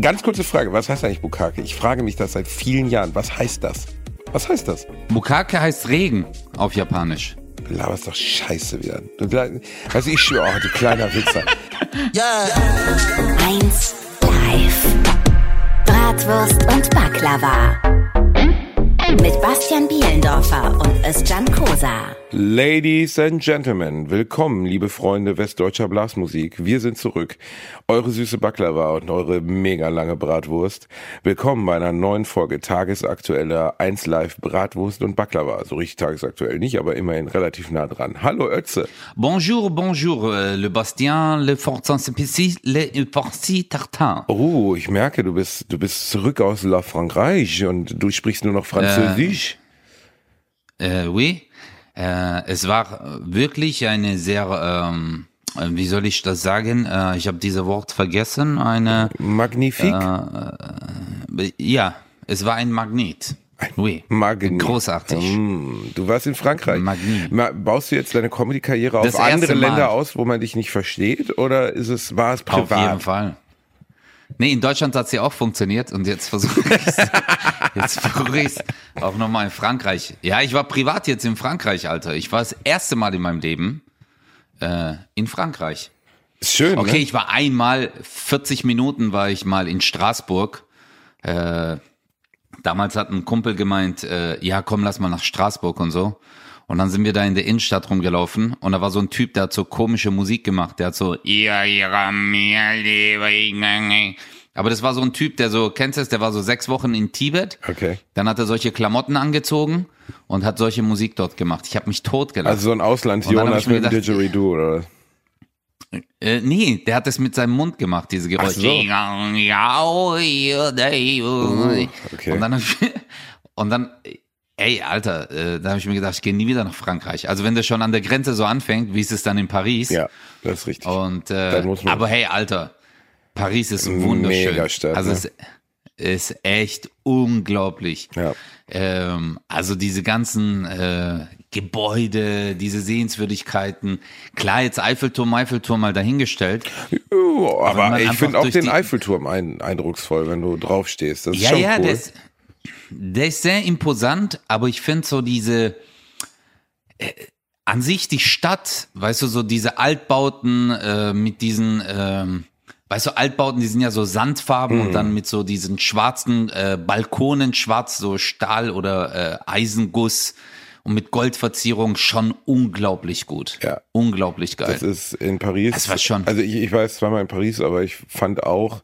Ganz kurze Frage, was heißt eigentlich Bukake? Ich frage mich das seit vielen Jahren. Was heißt das? Was heißt das? Bukake heißt Regen auf Japanisch. Du laberst doch Scheiße wieder. Du, du, ich schwöre, oh, du kleiner Wichser. Ja. Eins live. Bratwurst und Baklava. Mit Bastian Bielendorfer und Özcan Kosa. Ladies and Gentlemen, willkommen, liebe Freunde westdeutscher Blasmusik. Wir sind zurück. Eure süße Baklava und eure mega lange Bratwurst. Willkommen bei einer neuen Folge tagesaktueller 1 Live Bratwurst und Baklava. So richtig tagesaktuell nicht, aber immerhin relativ nah dran. Hallo Ötze. Bonjour, bonjour, euh, le Bastien, le Fortin le Forci Tartin. Oh, ich merke, du bist, du bist zurück aus La Frankreich und du sprichst nur noch Französisch. Äh, oui. Äh, es war wirklich eine sehr, ähm, wie soll ich das sagen? Äh, ich habe dieses Wort vergessen. Eine Magnifik. Äh, ja, es war ein Magnet. Oui. Magnet. Großartig. Mm, du warst in Frankreich. Magnet. Ma- Baust du jetzt deine Comedy-Karriere auf andere. Länder aus, wo man dich nicht versteht? Oder ist es, war es privat? Auf jeden Fall. Nee, in Deutschland hat sie auch funktioniert und jetzt versuche ich es. Jetzt versuche ich es auch nochmal in Frankreich. Ja, ich war privat jetzt in Frankreich, Alter. Ich war das erste Mal in meinem Leben äh, in Frankreich. Ist schön, Okay, ne? ich war einmal, 40 Minuten war ich mal in Straßburg. Äh, damals hat ein Kumpel gemeint, äh, ja komm, lass mal nach Straßburg und so. Und dann sind wir da in der Innenstadt rumgelaufen und da war so ein Typ, der hat so komische Musik gemacht, der hat so aber das war so ein Typ, der so, kennst du es, der war so sechs Wochen in Tibet. Okay. Dann hat er solche Klamotten angezogen und hat solche Musik dort gemacht. Ich habe mich totgelacht. Also so ein Auslands-Jonas ich mir mit gedacht, Didgeridoo, oder? Äh, nee, der hat es mit seinem Mund gemacht, diese Geräusche. so. okay. okay. Und dann, und dann, ey, Alter, äh, da habe ich mir gedacht, ich gehe nie wieder nach Frankreich. Also wenn das schon an der Grenze so anfängt, wie es ist dann in Paris. Ja, das ist richtig. Und äh, aber hey, Alter, Paris ist wunderschön. Megastadt, also ne? es ist echt unglaublich. Ja. Ähm, also diese ganzen äh, Gebäude, diese Sehenswürdigkeiten. Klar, jetzt Eiffelturm, Eiffelturm mal dahingestellt. Oh, aber man ich finde auch den Eiffelturm ein, eindrucksvoll, wenn du draufstehst. Das ist Ja, schon ja, cool. ist, der ist sehr imposant, aber ich finde so diese, äh, an sich die Stadt, weißt du, so diese Altbauten äh, mit diesen, ähm, weißt du, Altbauten, die sind ja so Sandfarben Mhm. und dann mit so diesen schwarzen äh, Balkonen, schwarz, so Stahl oder äh, Eisenguss und mit Goldverzierung schon unglaublich gut. Ja. Unglaublich geil. Das ist in Paris. Das war schon- Also ich, ich war jetzt zweimal in Paris, aber ich fand auch,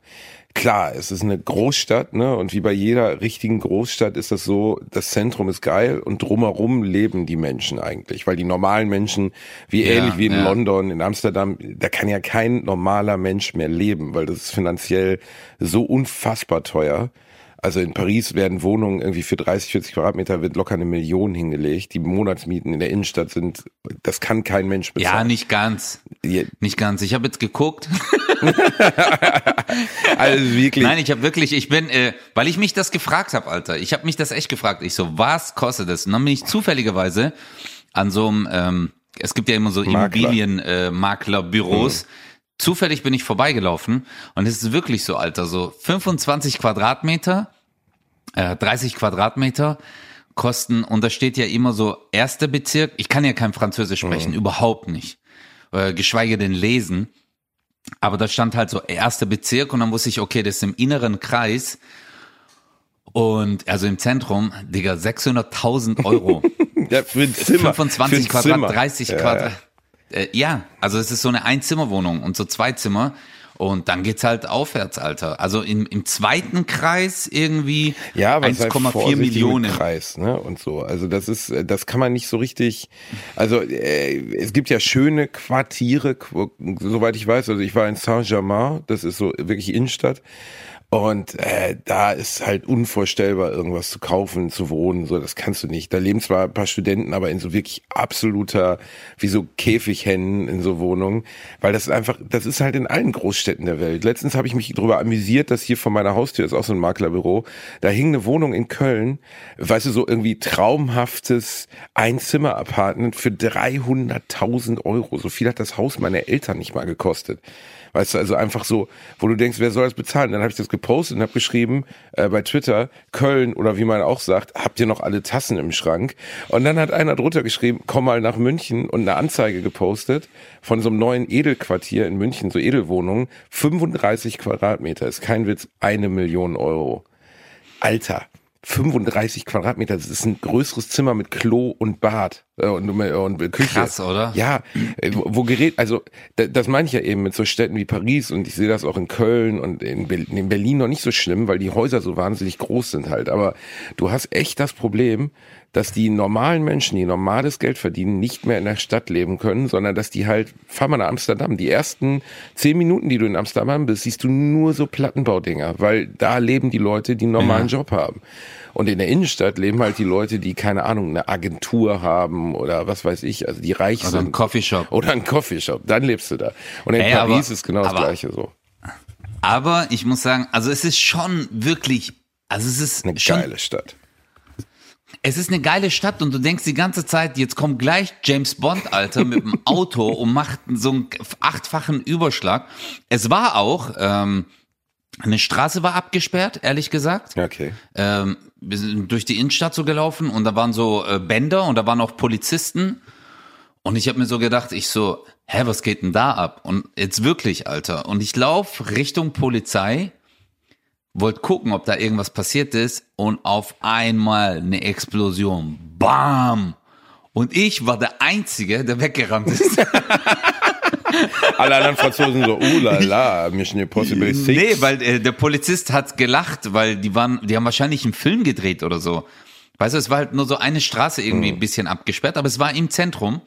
klar, es ist eine Großstadt, ne? Und wie bei jeder richtigen Großstadt ist das so, das Zentrum ist geil und drumherum leben die Menschen eigentlich. Weil die normalen Menschen, wie Ja, ähnlich wie in ja. London, in Amsterdam, da kann ja kein normaler Mensch mehr leben, weil das ist finanziell so unfassbar teuer. Also in Paris werden Wohnungen irgendwie für 30, 40 Quadratmeter wird locker eine Million hingelegt. Die Monatsmieten in der Innenstadt sind, das kann kein Mensch bezahlen. ja, nicht ganz. Ja, Nicht ganz. Ich habe jetzt geguckt. Also wirklich. Nein, ich habe wirklich, ich bin, äh, weil ich mich das gefragt habe, Alter. Ich habe mich das echt gefragt. Ich so, was kostet das? Und dann bin ich zufälligerweise an so einem, ähm, es gibt ja immer so Makler. Immobilienmaklerbüros. Äh, Maklerbüros. Zufällig bin ich vorbeigelaufen und es ist wirklich so, Alter, so 25 Quadratmeter, äh, 30 Quadratmeter kosten und da steht ja immer so erster Bezirk. Ich kann ja kein Französisch sprechen, überhaupt nicht, äh, geschweige denn lesen. Aber da stand halt so erster Bezirk und dann wusste ich, okay, das ist im inneren Kreis und also im Zentrum, Digga, 600.000 Euro. ja, für ein Zimmer. 25 für Quadrat, Zimmer. 30 Ja, Quadrat. Äh, ja, also es ist so eine Einzimmerwohnung und so zwei Zimmer. Und dann geht's halt aufwärts, Alter. Also im, im zweiten Kreis irgendwie Ja, aber sei 1,4 vorsichtig mit Millionen. Kreis, ne? Und so. Also das ist, äh, das kann man nicht so richtig. Also äh, es gibt ja schöne Quartiere, qu- soweit ich weiß. Also ich war in Saint-Germain, das ist so wirklich Innenstadt. Und äh, da ist halt unvorstellbar, irgendwas zu kaufen, zu wohnen. So, das kannst du nicht. Da leben zwar ein paar Studenten, aber in so wirklich absoluter, wie so Käfighennen in so Wohnungen, weil das ist einfach, das ist halt in allen Großstädten der Welt. Letztens habe ich mich darüber amüsiert, dass hier vor meiner Haustür ist auch so ein Maklerbüro. Da hing eine Wohnung in Köln, weißt du, so irgendwie traumhaftes Einzimmer-Apartment für 300.000 Euro. So viel hat das Haus meiner Eltern nicht mal gekostet. Weißt du, also einfach so, wo du denkst, wer soll das bezahlen? Dann habe ich das gepostet und habe geschrieben äh, bei Twitter, Köln oder wie man auch sagt, habt ihr noch alle Tassen im Schrank? Und dann hat einer drunter geschrieben, komm mal nach München und eine Anzeige gepostet von so einem neuen Edelquartier in München, so Edelwohnungen, 35 Quadratmeter, ist kein Witz, eine Million Euro. Alter, 35 Quadratmeter, das ist ein größeres Zimmer mit Klo und Bad und, und Küche. Krass, oder? Ja, äh, wo, gerät, also da- das meine ich ja eben mit so Städten wie Paris und ich sehe das auch in Köln und in, Ber- in Berlin noch nicht so schlimm, weil die Häuser so wahnsinnig groß sind halt. Aber du hast echt das Problem, dass die normalen Menschen, die normales Geld verdienen, nicht mehr in der Stadt leben können, sondern dass die halt, fahr mal nach Amsterdam, die ersten zehn Minuten, die du in Amsterdam bist, siehst du nur so Plattenbaudinger, weil da leben die Leute, die einen normalen Job haben. Und in der Innenstadt leben halt die Leute, die, keine Ahnung, eine Agentur haben oder was weiß ich, also die reich Oder sind. ein Coffeeshop. Oder ein Coffeeshop, dann lebst du da. Und in Ey, Paris aber- ist genau das aber- Gleiche so. Aber ich muss sagen, also es ist schon wirklich, also es ist Eine schon, geile Stadt. es ist eine geile Stadt und du denkst die ganze Zeit, jetzt kommt gleich James Bond, Alter, mit dem Auto und macht so einen achtfachen Überschlag. Es war auch, ähm, eine Straße war abgesperrt, ehrlich gesagt. Okay. Ähm, wir sind durch die Innenstadt so gelaufen und da waren so äh, Bänder und da waren auch Polizisten. Und ich habe mir so gedacht, ich so, hä, was geht denn da ab? Und jetzt wirklich, Alter. Und ich lauf Richtung Polizei, wollte gucken, ob da irgendwas passiert ist und auf einmal eine Explosion. Bam! Und ich war der Einzige, der weggerannt ist. Alle anderen Franzosen so, oh la la, Mission Impossible 6. Nee, weil äh, der Polizist hat gelacht, weil die waren, die haben wahrscheinlich einen Film gedreht oder so. Weißt du, es war halt nur so eine Straße irgendwie ein bisschen abgesperrt, aber es war im Zentrum.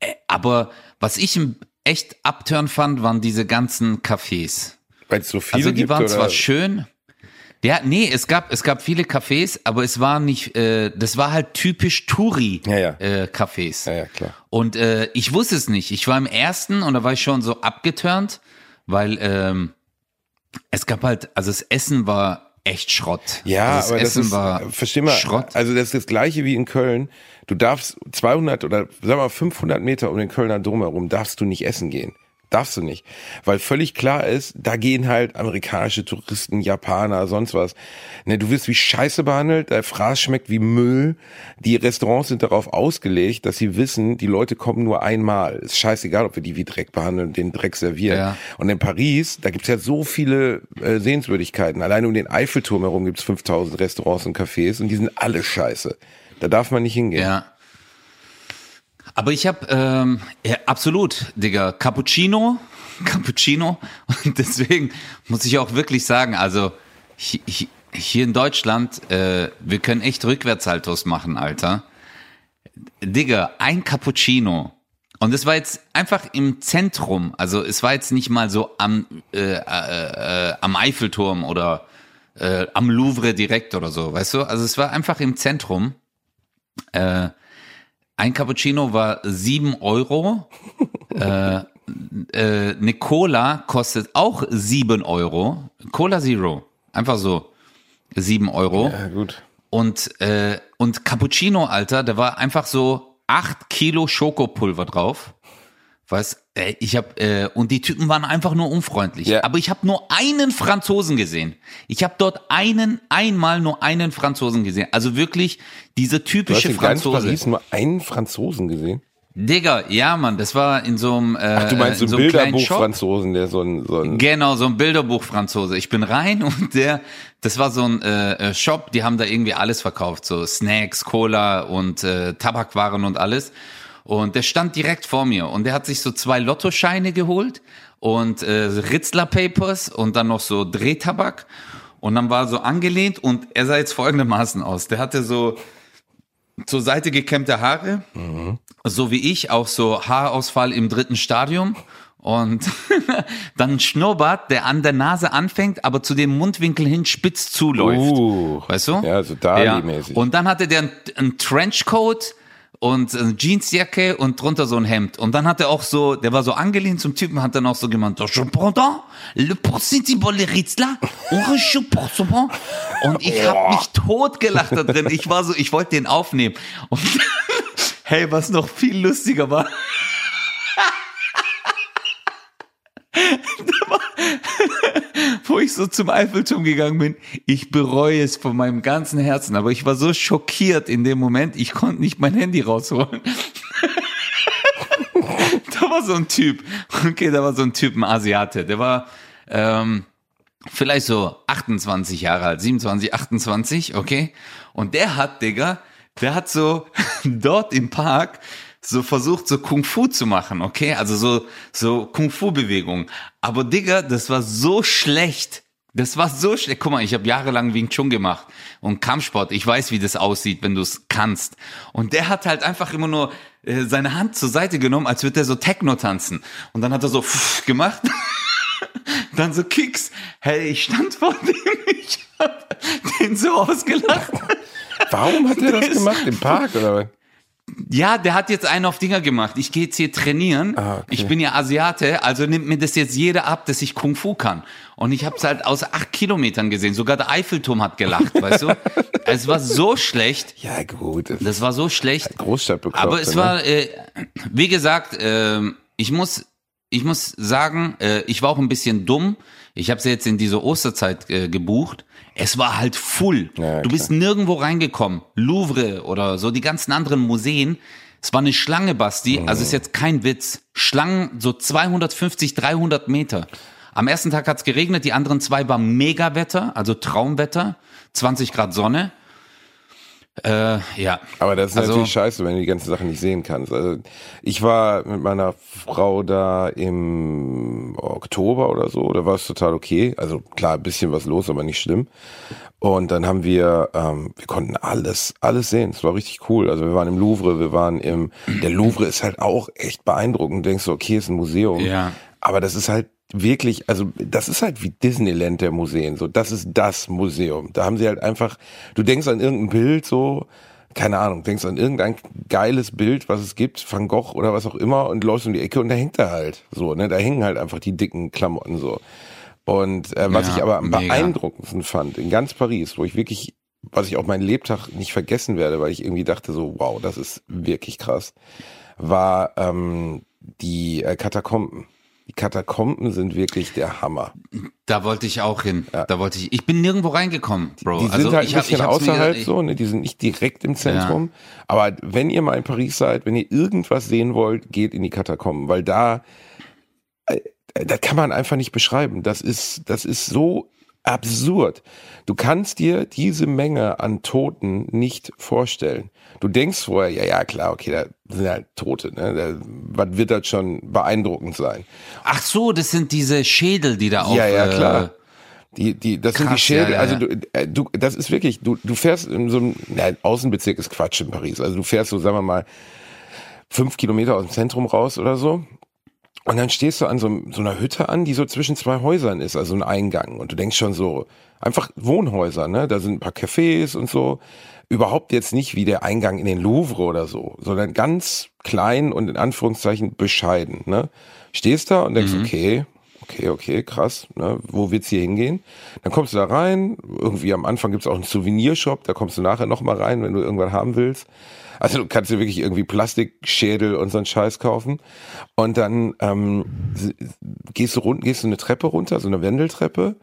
Äh, aber was ich im- echt abturn fand, waren diese ganzen Cafés. Weil es so viele Also die waren zwar schön. Ja, nee, es gab es gab viele Cafés, aber es war nicht, äh, das war halt typisch Touri Ja, ja. Äh, Cafés. Ja, ja, klar. Und äh, ich wusste es nicht. Ich war im ersten und da war ich schon so abgeturnt, weil ähm, es gab halt, also das Essen war echt Schrott. Ja, also aber das Essen ist, war versteh mal, Schrott. also das ist das gleiche wie in Köln. Du darfst 200 oder sag mal 500 Meter um den Kölner Dom herum darfst du nicht essen gehen. Darfst du nicht. Weil völlig klar ist, da gehen halt amerikanische Touristen, Japaner, sonst was. Ne, du wirst wie Scheiße behandelt, der Fraß schmeckt wie Müll. Die Restaurants sind darauf ausgelegt, dass sie wissen, die Leute kommen nur einmal. Ist scheißegal, ob wir die wie Dreck behandeln und den Dreck servieren. Ja. Und in Paris, da gibt's ja so viele äh, Sehenswürdigkeiten. Allein um den Eiffelturm herum gibt's 5000 Restaurants und Cafés und die sind alle scheiße. Da darf man nicht hingehen. Ja. Aber ich habe ähm, ja, absolut, Digga, Cappuccino, Cappuccino. Und deswegen muss ich auch wirklich sagen, also hi- hi- hier in Deutschland, äh, wir können echt Rückwärtssaltos machen, Alter. Digga, ein Cappuccino. Und es war jetzt einfach im Zentrum. Also es war jetzt nicht mal so am, äh, äh, äh, am Eiffelturm oder äh, am Louvre direkt oder so, weißt du? Also es war einfach im Zentrum. Äh, ein Cappuccino war sieben Euro. äh, äh, eine Cola kostet auch sieben Euro. Cola Zero. Einfach so. sieben Euro. Ja, gut. Und, äh, und Cappuccino, Alter, da war einfach so acht Kilo Schokopulver drauf. Weißt, äh, ich hab, äh, und die Typen waren einfach nur unfreundlich. Ja. Aber ich habe nur einen Franzosen gesehen. Ich habe dort einen, einmal nur einen Franzosen gesehen. Also wirklich diese Du hast typische in ganz Franzose. Paris nur einen Franzosen gesehen? Digga, ja, Mann, das war in so einem, äh, Ach, du meinst in so Shop. Bilderbuch-Franzosen, der so ein, so ein Genau, so ein Bilderbuch-Franzose. Ich bin rein und der, das war so ein äh, äh, Shop, die haben da irgendwie alles verkauft, so Snacks, Cola und äh, Tabakwaren und alles. Und der stand direkt vor mir und der hat sich so zwei Lottoscheine geholt und äh, Ritzler Papers und dann noch so Drehtabak. Und dann war so angelehnt und er sah jetzt folgendermaßen aus. Der hatte so zur Seite gekämmte Haare, so wie ich, auch so Haarausfall im dritten Stadium. Und dann ein Schnurrbart, der an der Nase anfängt, aber zu dem Mundwinkel hin spitz zuläuft. Uh, weißt du? ja, so Dali-mäßig. Und dann hatte der einen Trenchcoat und eine Jeansjacke und drunter so ein Hemd. Und dann hat er auch so, der war so angelehnt zum Typen, hat dann auch so gemeint, je prends le Ritzler, und ich hab mich totgelacht da drin. Ich war so, ich wollte den aufnehmen. Und hey, was noch viel lustiger war, wo ich so zum Eiffelturm gegangen bin, ich bereue es von meinem ganzen Herzen, aber ich war so schockiert in dem Moment, ich konnte nicht mein Handy rausholen. da war so ein Typ, okay, da war so ein Typ, ein Asiate, der war ähm, vielleicht so 28 Jahre alt, 27, 28, okay, und der hat, Digga, der hat so dort im Park so versucht, so Kung Fu zu machen, okay? Also so, so Kung Fu Bewegungen. Aber Digga, das war so schlecht. Das war so schlecht. Guck mal, ich habe jahrelang Wing Chun gemacht und Kampfsport. Ich weiß, wie das aussieht, wenn du es kannst. Und der hat halt einfach immer nur äh, seine Hand zur Seite genommen, als würde er so Techno tanzen. Und dann hat er so gemacht. dann so Kicks. Hey, ich stand vor dem, ich hab den so ausgelacht. Warum hat er das gemacht? Im Park oder was? Ja, der hat jetzt einen auf Dinger gemacht. Ich gehe jetzt hier trainieren. Ah, okay. Ich bin ja Asiate, also nimmt mir das jetzt jeder ab, dass ich Kung Fu kann. Und ich habe es halt aus acht Kilometern gesehen. Sogar der Eiffelturm hat gelacht, weißt du? Es war so schlecht. Ja, gut. Das war so schlecht. Großstadt Aber es ne? war, äh, wie gesagt, ähm, ich muss, ich muss sagen, äh, ich war auch ein bisschen dumm. Ich habe sie jetzt in diese Osterzeit äh, gebucht. Es war halt full. Ja, du bist nirgendwo reingekommen. Louvre oder so die ganzen anderen Museen. Es war eine Schlange, Basti. Mhm. Also ist jetzt kein Witz. Schlangen so 250, 300 Meter. Am ersten Tag hat's geregnet, die anderen zwei war Megawetter, also Traumwetter, 20 Grad Sonne. Äh, ja. Aber das ist Also- natürlich scheiße, wenn du die ganzen Sachen nicht sehen kannst. Also ich war mit meiner Frau da im Oktober oder so, da war es total okay. Also klar, ein bisschen was los, aber nicht schlimm. Und dann haben wir, ähm, wir konnten alles, alles sehen. Es war richtig cool. Also wir waren im Louvre, wir waren im, der Louvre ist halt auch echt beeindruckend. Du denkst so, okay, ist ein Museum. Ja. Aber das ist halt wirklich, also das ist halt wie Disneyland der Museen. So, das ist das Museum. Da haben sie halt einfach, du denkst an irgendein Bild so, keine Ahnung, denkst an irgendein geiles Bild, was es gibt, Van Gogh oder was auch immer und läufst um die Ecke und da hängt er halt so, ne? Da hängen halt einfach die dicken Klamotten so. Und äh, was Ja, ich aber am mega. beeindruckendsten fand, in ganz Paris, wo ich wirklich, was ich auch meinen Lebtag nicht vergessen werde, weil ich irgendwie dachte so, wow, das ist wirklich krass, war ähm, die äh, Katakomben. Die Katakomben sind wirklich der Hammer. Da wollte ich auch hin. Da wollte ich. Ich bin nirgendwo reingekommen, Bro. Die sind also halt ich ein hab- bisschen mir außerhalb gedacht, so, ne? Die sind nicht direkt im Zentrum. Aber wenn ihr mal in Paris seid, wenn ihr irgendwas sehen wollt, geht in die Katakomben, weil da, äh, das kann man einfach nicht beschreiben. Das ist, das ist so absurd. Du kannst dir diese Menge an Toten nicht vorstellen. Du denkst vorher, ja, ja, klar, okay, da sind halt Tote, ne? Da, was wird das schon beeindruckend sein? Ach so, das sind diese Schädel, die da auf. Ja, ja, äh, klar. Die, die, das sind die krass, Schädel, ja, ja, also du, äh, du, das ist wirklich, du, du fährst in so einem, na, Außenbezirk ist Quatsch in Paris. Also du fährst so, sagen wir mal, fünf Kilometer aus dem Zentrum raus oder so. Und dann stehst du an so, so einer Hütte an, die so zwischen zwei Häusern ist, also ein Eingang. Und du denkst schon so, einfach Wohnhäuser, ne? Da sind ein paar Cafés und so. Überhaupt jetzt nicht wie der Eingang in den Louvre oder so, sondern ganz klein und in Anführungszeichen bescheiden, ne? Stehst da und denkst, okay, okay, okay, krass, ne? Wo wird's hier hingehen? Dann kommst du da rein, irgendwie am Anfang gibt's auch einen Souvenirshop, da kommst du nachher nochmal rein, wenn du irgendwann haben willst. Also du kannst dir wirklich irgendwie Plastikschädel und so einen Scheiß kaufen. Und dann ähm, gehst du rund, gehst du eine Treppe runter, so eine Wendeltreppe,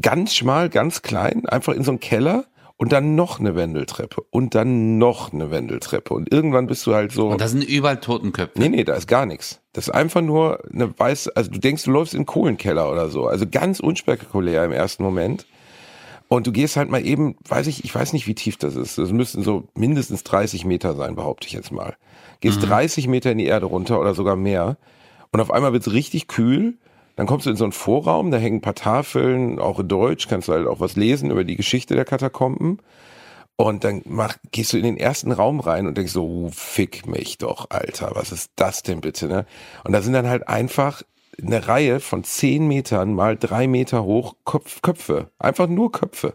ganz schmal, ganz klein, einfach in so einen Keller und dann noch eine Wendeltreppe und dann noch eine Wendeltreppe. Und irgendwann bist du halt so. Und da sind überall Totenköpfe. Nee, nee, da ist gar nichts. Das ist einfach nur eine weiße, also du denkst, du läufst in einen Kohlenkeller oder so. Also ganz unspektakulär im ersten Moment. Und du gehst halt mal eben, weiß ich, ich weiß nicht, wie tief das ist. Das müssten so mindestens 30 Meter sein, behaupte ich jetzt mal. Gehst 30 Meter in die Erde runter oder sogar mehr. Und auf einmal wird's richtig kühl. Dann kommst du in so einen Vorraum, da hängen ein paar Tafeln, auch in Deutsch, kannst du halt auch was lesen über die Geschichte der Katakomben. Und dann mach, gehst du in den ersten Raum rein und denkst so, uh, fick mich doch, Alter, was ist das denn bitte, ne? Und da sind dann halt einfach eine Reihe von zehn Metern mal drei Meter hoch Kopf, Köpfe. Einfach nur Köpfe.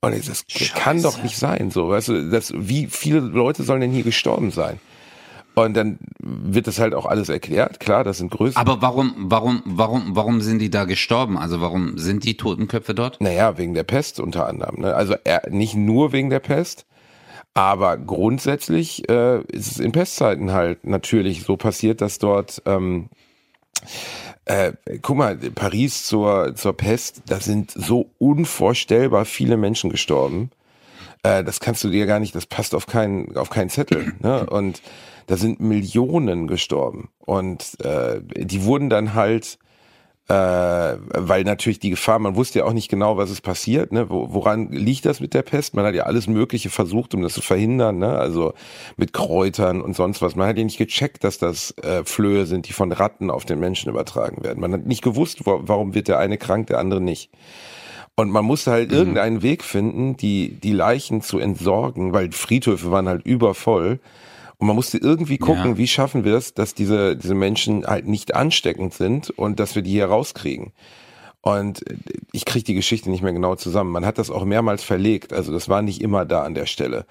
Und ich, das kann doch nicht sein, so, weißt du, das, wie viele Leute sollen denn hier gestorben sein? Und dann wird das halt auch alles erklärt, klar, das sind größere. Aber warum, warum, warum, warum sind die da gestorben? Also warum sind die Totenköpfe dort? Naja, wegen der Pest unter anderem. Ne? Also er, nicht nur wegen der Pest, aber grundsätzlich äh, ist es in Pestzeiten halt natürlich so passiert, dass dort ähm, äh, guck mal, Paris zur, zur Pest, da sind so unvorstellbar viele Menschen gestorben. Äh, das kannst du dir gar nicht, das passt auf keinen, auf keinen Zettel. Ne? Und da sind Millionen gestorben. Und äh, die wurden dann halt äh, weil natürlich die Gefahr, man wusste ja auch nicht genau, was ist passiert, ne? Wo, woran liegt das mit der Pest? Man hat ja alles Mögliche versucht, um das zu verhindern, ne? Also mit Kräutern und sonst was. Man hat ja nicht gecheckt, dass das äh, Flöhe sind, die von Ratten auf den Menschen übertragen werden. Man hat nicht gewusst, wo, warum wird der eine krank, der andere nicht. Und man musste halt mhm. irgendeinen Weg finden, die, die Leichen zu entsorgen, weil Friedhöfe waren halt übervoll. Und man musste irgendwie gucken, ja. wie schaffen wir es, dass diese, diese Menschen halt nicht ansteckend sind und dass wir die hier rauskriegen. Und ich kriege die Geschichte nicht mehr genau zusammen. Man hat das auch mehrmals verlegt, also das war nicht immer da an der Stelle.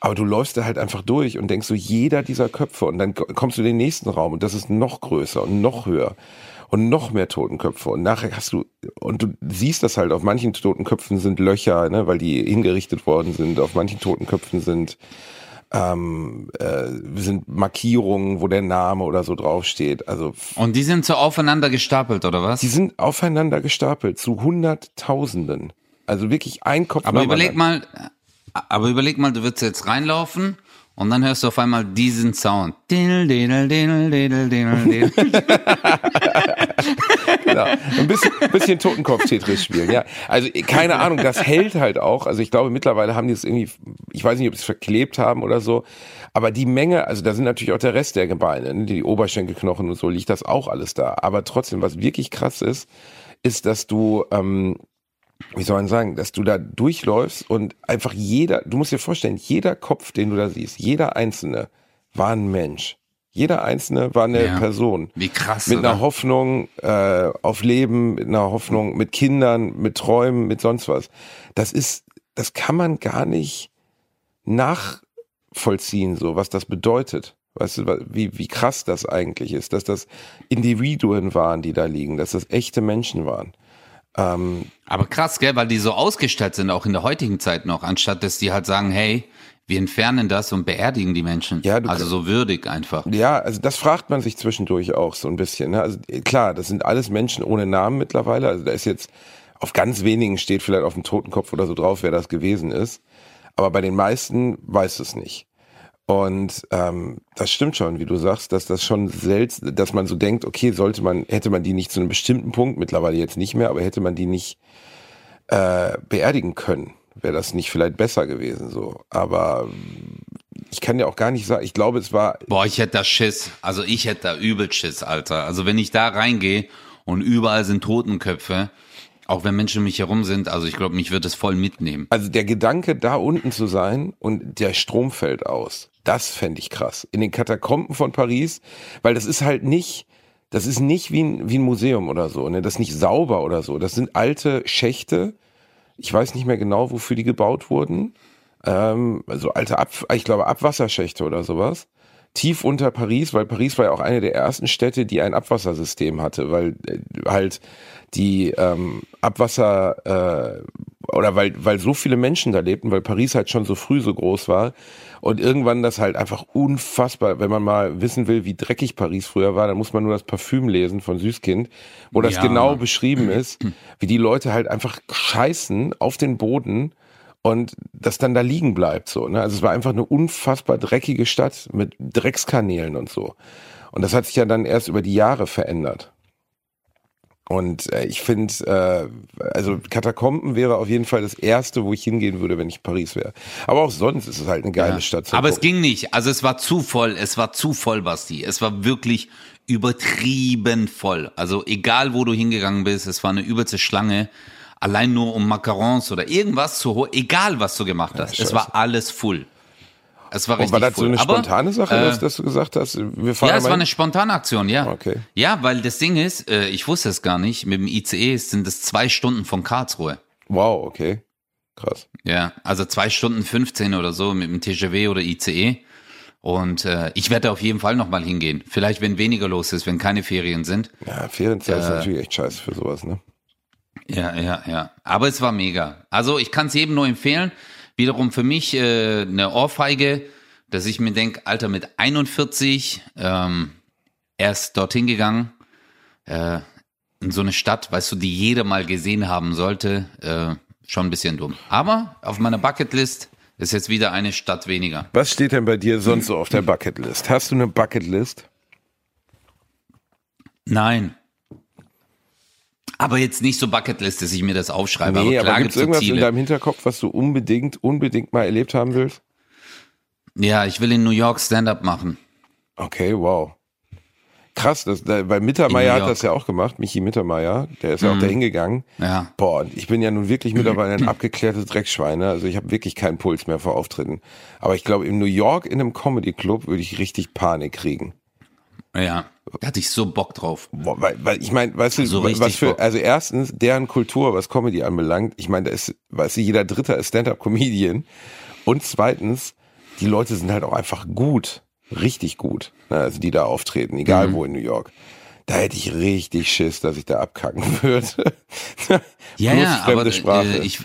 Aber du läufst da halt einfach durch und denkst so, jeder dieser Köpfe und dann kommst du in den nächsten Raum und das ist noch größer und noch höher und noch mehr Totenköpfe und nachher hast du und du siehst das halt auf manchen Totenköpfen sind Löcher, ne, weil die hingerichtet worden sind, auf manchen Totenköpfen sind ähm, äh, sind Markierungen, wo der Name oder so draufsteht. Also und die sind so aufeinander gestapelt oder was? Die sind aufeinander gestapelt zu Hunderttausenden. Also wirklich ein Kopf. Aber überleg mal, aber überleg mal, du würdest jetzt reinlaufen und dann hörst du auf einmal diesen Sound. Genau. Ein bisschen, bisschen Totenkopf-Tetris spielen, ja. Also keine Ahnung, das hält halt auch. Also ich glaube, mittlerweile haben die es irgendwie, ich weiß nicht, ob sie es verklebt haben oder so. Aber die Menge, also da sind natürlich auch der Rest der Gebeine, ne? die Oberschenkelknochen und so, liegt das auch alles da. Aber trotzdem, was wirklich krass ist, ist, dass du ähm, wie soll man sagen, dass du da durchläufst und einfach jeder, du musst dir vorstellen, jeder Kopf, den du da siehst, jeder einzelne war ein Mensch. Jeder einzelne war eine ja. Person. Wie krass. Mit oder? einer Hoffnung äh, auf Leben, mit einer Hoffnung mit Kindern, mit Träumen, mit sonst was. Das ist, das kann man gar nicht nachvollziehen, so was das bedeutet. Weißt du, wie, wie krass das eigentlich ist, dass das Individuen waren, die da liegen, dass das echte Menschen waren. Ähm, Aber krass, gell, weil die so ausgestattet sind, auch in der heutigen Zeit noch, anstatt dass die halt sagen, hey, wir entfernen das und beerdigen die Menschen. Ja, du, also so würdig einfach. Ja, also das fragt man sich zwischendurch auch so ein bisschen. Ne? Also klar, das sind alles Menschen ohne Namen mittlerweile. Also da ist jetzt auf ganz wenigen steht vielleicht auf dem Totenkopf oder so drauf, wer das gewesen ist. Aber bei den meisten weiß es nicht. Und ähm, das stimmt schon, wie du sagst, dass das schon selten, dass man so denkt, okay, sollte man, hätte man die nicht zu einem bestimmten Punkt, mittlerweile jetzt nicht mehr, aber hätte man die nicht äh, beerdigen können, wäre das nicht vielleicht besser gewesen so. Aber ich kann ja auch gar nicht sagen, ich glaube, es war. Boah, ich hätte da Schiss. Also ich hätte da übel Schiss, Alter. Also wenn ich da reingehe und überall sind Totenköpfe, auch wenn Menschen um mich herum sind, also ich glaube, mich wird es voll mitnehmen. Also der Gedanke, da unten zu sein und der Strom fällt aus. Das fände ich krass. In den Katakomben von Paris, weil das ist halt nicht, das ist nicht wie ein, wie ein Museum oder so, ne? Das ist nicht sauber oder so. Das sind alte Schächte. Ich weiß nicht mehr genau, wofür die gebaut wurden. Ähm, also alte Ab, ich glaube Abwasserschächte oder sowas. Tief unter Paris, weil Paris war ja auch eine der ersten Städte, die ein Abwassersystem hatte, weil äh, halt die ähm, Abwasser äh, oder weil, weil so viele Menschen da lebten, weil Paris halt schon so früh so groß war und irgendwann das halt einfach unfassbar, wenn man mal wissen will, wie dreckig Paris früher war, dann muss man nur das Parfüm lesen von Süßkind, wo das ja. genau beschrieben ist, wie die Leute halt einfach scheißen auf den Boden und das dann da liegen bleibt so. Ne? Also es war einfach eine unfassbar dreckige Stadt mit Dreckskanälen und so. Und das hat sich ja dann erst über die Jahre verändert. Und äh, ich finde, äh, also Katakomben wäre auf jeden Fall das erste, wo ich hingehen würde, wenn ich Paris wäre. Aber auch sonst ist es halt eine geile ja. Stadt. Aber gucken. es ging nicht. Also es war zu voll. Es war zu voll, Basti. Es war wirklich übertrieben voll. Also egal, wo du hingegangen bist, es war eine übelste Schlange. Allein nur um Macarons oder irgendwas zu holen, egal was du gemacht hast. Ja, es war alles full. Es war richtig. Und war das so eine spontane Sache, äh, dass, dass, du gesagt hast, wir fahren Ja, es war eine spontane Aktion, ja. Okay. Ja, weil das Ding ist, äh, ich wusste es gar nicht, mit dem ICE sind es zwei Stunden von Karlsruhe. Wow, okay. Krass. Ja, also zwei Stunden 15 oder so mit dem TGW oder ICE. Und äh, ich werde auf jeden Fall nochmal hingehen. Vielleicht, wenn weniger los ist, wenn keine Ferien sind. Ja, Ferienzeit äh, ist natürlich echt scheiße für sowas, ne? Ja, ja, ja. Aber es war mega. Also ich kann es jedem nur empfehlen. Wiederum für mich äh, eine Ohrfeige, dass ich mir denke, Alter, mit 41 ähm, erst dorthin gegangen. Äh, in so eine Stadt, weißt du, die jeder mal gesehen haben sollte, äh, schon ein bisschen dumm. Aber auf meiner Bucketlist ist jetzt wieder eine Stadt weniger. Was steht denn bei dir sonst so auf der Bucketlist? Hast du eine Bucketlist? Nein. Aber jetzt nicht so Bucketlist, dass ich mir das aufschreibe. Nee, aber aber gibt es irgendwas in Ziele. deinem Hinterkopf, was du unbedingt, unbedingt mal erlebt haben willst? Ja, ich will in New York Stand-up machen. Okay, wow. Krass, das, da, weil Mittermeier In hat das ja auch gemacht, Michi Mittermeier, der ist ja auch dahin gegangen. Ja. Boah, und ich bin ja nun wirklich mittlerweile ein abgeklärtes Dreckschwein, ne? also ich habe wirklich keinen Puls mehr vor Auftritten. Aber ich glaube, in New York in einem Comedy-Club würde ich richtig Panik kriegen. Ja. Da hatte ich so Bock drauf. Boah, weil, weil ich meine, weißt du, So was für, Bock. also erstens, deren Kultur, was Comedy anbelangt, ich meine, da ist, weißt du, jeder Dritte ist Stand-Up-Comedian. Und zweitens, die Leute sind halt auch einfach gut, richtig gut, ne, also die da auftreten, egal wo in New York. Da hätte ich richtig Schiss, dass ich da abkacken würde. Ja, ja, fremde aber Sprache. Äh, ich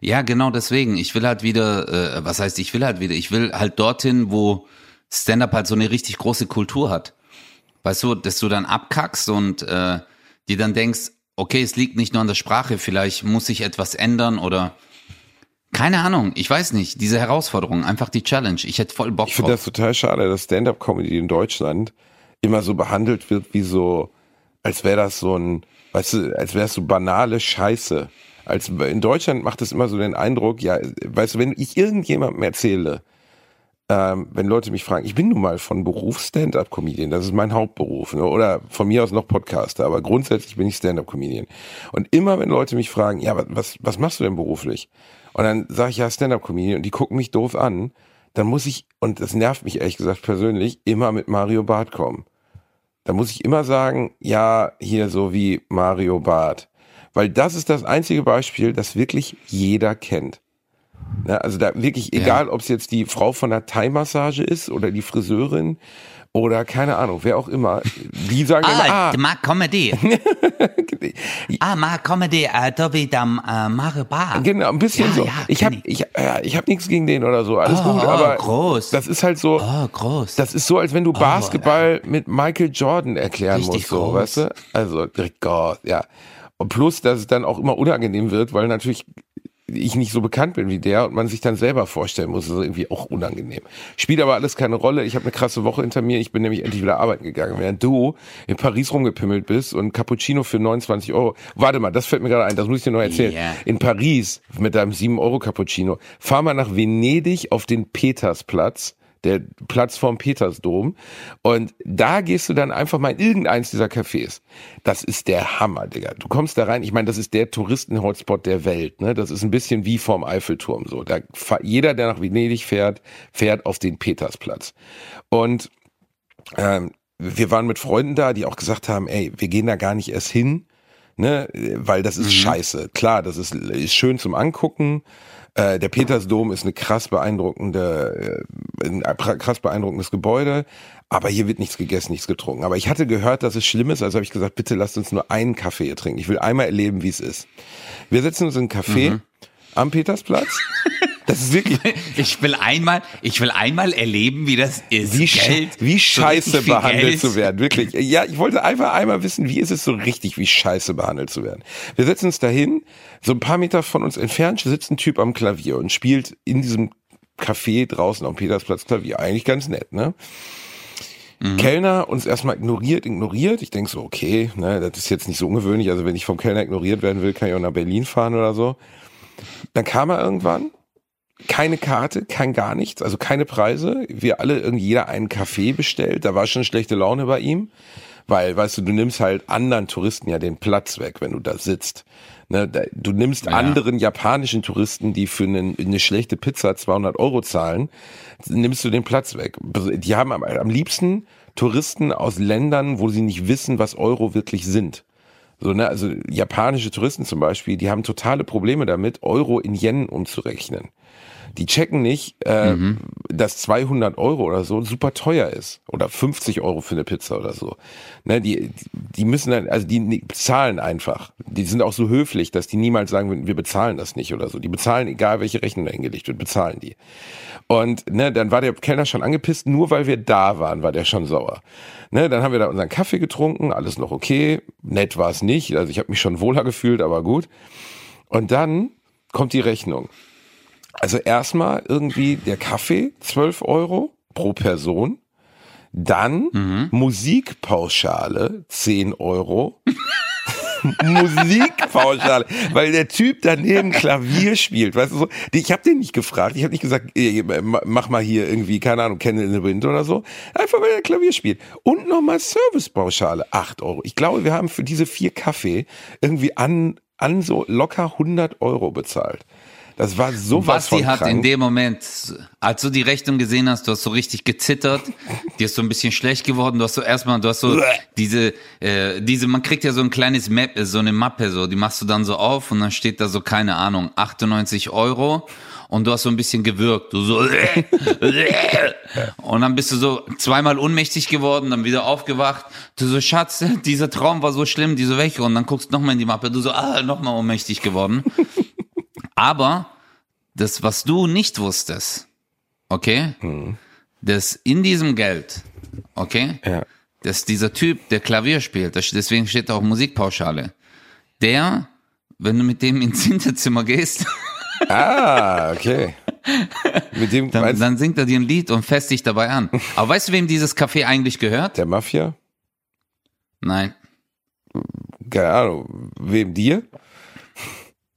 ja, genau deswegen. Ich will halt wieder, äh, was heißt, ich will halt wieder, ich will halt dorthin, wo Stand-up halt so eine richtig große Kultur hat. Weißt du, dass du dann abkackst und äh, dir dann denkst, okay, es liegt nicht nur an der Sprache, vielleicht muss sich etwas ändern oder keine Ahnung, ich weiß nicht, diese Herausforderung, einfach die Challenge. Ich hätte voll Bock Ich finde das total schade, dass Stand-up-Comedy in Deutschland immer so behandelt wird wie so, als wäre das so ein, weißt du, als wäre es so banale Scheiße. Als in Deutschland macht es immer so den Eindruck, ja, weißt du, wenn ich irgendjemandem erzähle, ähm, wenn Leute mich fragen, ich bin nun mal von Beruf Stand-up-Comedian, das ist mein Hauptberuf, ne? oder von mir aus noch Podcaster, aber grundsätzlich bin ich Stand-up-Comedian. Und immer wenn Leute mich fragen, ja, was, was, machst du denn beruflich? Und dann sage ich ja Stand-up-Comedian und die gucken mich doof an, dann muss ich, und das nervt mich ehrlich gesagt persönlich, immer mit Mario Barth kommen. Da muss ich immer sagen, ja, hier so wie Mario Barth. Weil das ist das einzige Beispiel, das wirklich jeder kennt. Ne, also da wirklich, egal ob es jetzt die Frau von der Thai-Massage ist oder die Friseurin oder keine Ahnung, wer auch immer, die sagen Ah, ah, ma Comedy. ah, ma Comedy, äh, da wieder äh, Mario Bar. Genau, ein bisschen Ja, so. ja, ich habe ich, ja, ich hab nichts gegen den oder so, alles Oh, gut, oh, aber groß. das ist halt so, Oh, groß. das ist so, als wenn du Basketball mit Michael Jordan erklären musst, so, groß. weißt du? Also, Gott, ja. Und plus, dass es dann auch immer unangenehm wird, weil natürlich ich nicht so bekannt bin wie der und man sich dann selber vorstellen muss, das ist irgendwie auch unangenehm. Spielt aber alles keine Rolle. Ich habe eine krasse Woche hinter mir. Ich bin nämlich endlich wieder arbeiten gegangen. Während du in Paris rumgepimmelt bist und Cappuccino für 29 Euro. Warte mal, das fällt mir gerade ein, das muss ich dir noch erzählen. Ja. In Paris mit deinem 7 Euro Cappuccino. Fahr mal nach Venedig auf den Petersplatz der Platz vorm Petersdom. Und da gehst du dann einfach mal in irgendeins dieser Cafés. Das ist der Hammer, Digga. Du kommst da rein, ich meine, das ist der Touristen-Hotspot der Welt. Ne? Das ist ein bisschen wie vorm Eiffelturm. So, da, jeder, der nach Venedig fährt, fährt auf den Petersplatz. Und ähm, wir waren mit Freunden da, die auch gesagt haben, ey, wir gehen da gar nicht erst hin, ne, weil das ist scheiße. Klar, das ist, ist schön zum Angucken. Äh, der Petersdom ist eine krass beeindruckende, äh, ein krass beeindruckendes Gebäude, aber hier wird nichts gegessen, nichts getrunken. Aber ich hatte gehört, dass es schlimm ist, also habe ich gesagt, bitte lasst uns nur einen Kaffee hier trinken. Ich will einmal erleben, wie es ist. Wir setzen uns in einen Café am Petersplatz. Das ist wirklich, Ich will einmal, ich will einmal erleben, wie das ist. wie, Geld, wie so scheiße viel behandelt Geld. zu werden, wirklich. Ja, ich wollte einfach einmal wissen, wie ist es so richtig, wie scheiße behandelt zu werden. Wir setzen uns dahin, so ein paar Meter von uns entfernt sitzt ein Typ am Klavier und spielt in diesem Café draußen am Petersplatz Klavier. Eigentlich ganz nett, ne? Kellner uns erstmal ignoriert, ignoriert. Ich denk so, okay, ne, das ist jetzt nicht so ungewöhnlich. Also wenn ich vom Kellner ignoriert werden will, kann ich auch nach Berlin fahren oder so. Dann kam er irgendwann, keine Karte, kein gar nichts, also keine Preise. Wir alle, irgendwie jeder einen Kaffee bestellt. Da war schon schlechte Laune bei ihm. Weil, weißt du, du nimmst halt anderen Touristen ja den Platz weg, wenn du da sitzt. Ne, da, du nimmst anderen japanischen Touristen, die für eine, eine schlechte Pizza 200 Euro zahlen, nimmst du den Platz weg. Die haben am, am liebsten Touristen aus Ländern, wo sie nicht wissen, was Euro wirklich sind. So, ne, also japanische Touristen zum Beispiel, die haben totale Probleme damit, Euro in Yen umzurechnen. Die checken nicht, äh, dass 200 Euro oder so super teuer ist oder 50 Euro für eine Pizza oder so. Ne, die, die müssen dann, also die zahlen einfach. die sind auch so höflich, dass die niemals sagen, wir bezahlen das nicht oder so. Die bezahlen, egal welche Rechnung da hingelegt wird, bezahlen die. Und ne, dann war der Kellner schon angepisst, nur weil wir da waren, war der schon sauer. Ne, dann haben wir da unseren Kaffee getrunken, alles noch okay. Nett war es nicht, also ich habe mich schon wohler gefühlt, aber gut. Und dann kommt die Rechnung. Also erstmal irgendwie der Kaffee, 12 Euro pro Person. Dann mhm. Musikpauschale, 10 Euro. Musikpauschale, weil der Typ daneben Klavier spielt, weißt du so. Ich habe den nicht gefragt, ich habe nicht gesagt, mach mal hier irgendwie, keine Ahnung, Candle in the Wind oder so. Einfach weil er Klavier spielt. Und nochmal Servicepauschale, 8 Euro. Ich glaube, wir haben für diese vier Kaffee irgendwie an, an so locker 100 Euro bezahlt. Das war so was Basti hat in dem Moment, als du die Rechnung gesehen hast, du hast so richtig gezittert, dir ist so ein bisschen schlecht geworden, du hast so erstmal, du hast so diese, äh, diese, man kriegt ja so ein kleines Map, so eine Mappe, so, die machst du dann so auf und dann steht da so, keine Ahnung, 98 Euro. Und du hast so ein bisschen gewirkt, du so, und dann bist du so zweimal ohnmächtig geworden, dann wieder aufgewacht, du so, Schatz, dieser Traum war so schlimm, diese welche, und dann guckst du nochmal in die Mappe, du so, ah, nochmal ohnmächtig geworden. Aber das, was du nicht wusstest, okay, mhm. dass in diesem Geld, okay, ja. dass dieser Typ, der Klavier spielt, deswegen steht auch Musikpauschale, der, wenn du mit dem ins Hinterzimmer gehst, ah, okay. Mit dem, dann, dann singt er dir ein Lied und fässt dich dabei an. Aber weißt du, wem dieses Café eigentlich gehört? Der Mafia? Nein. Keine Ahnung. Wem dir?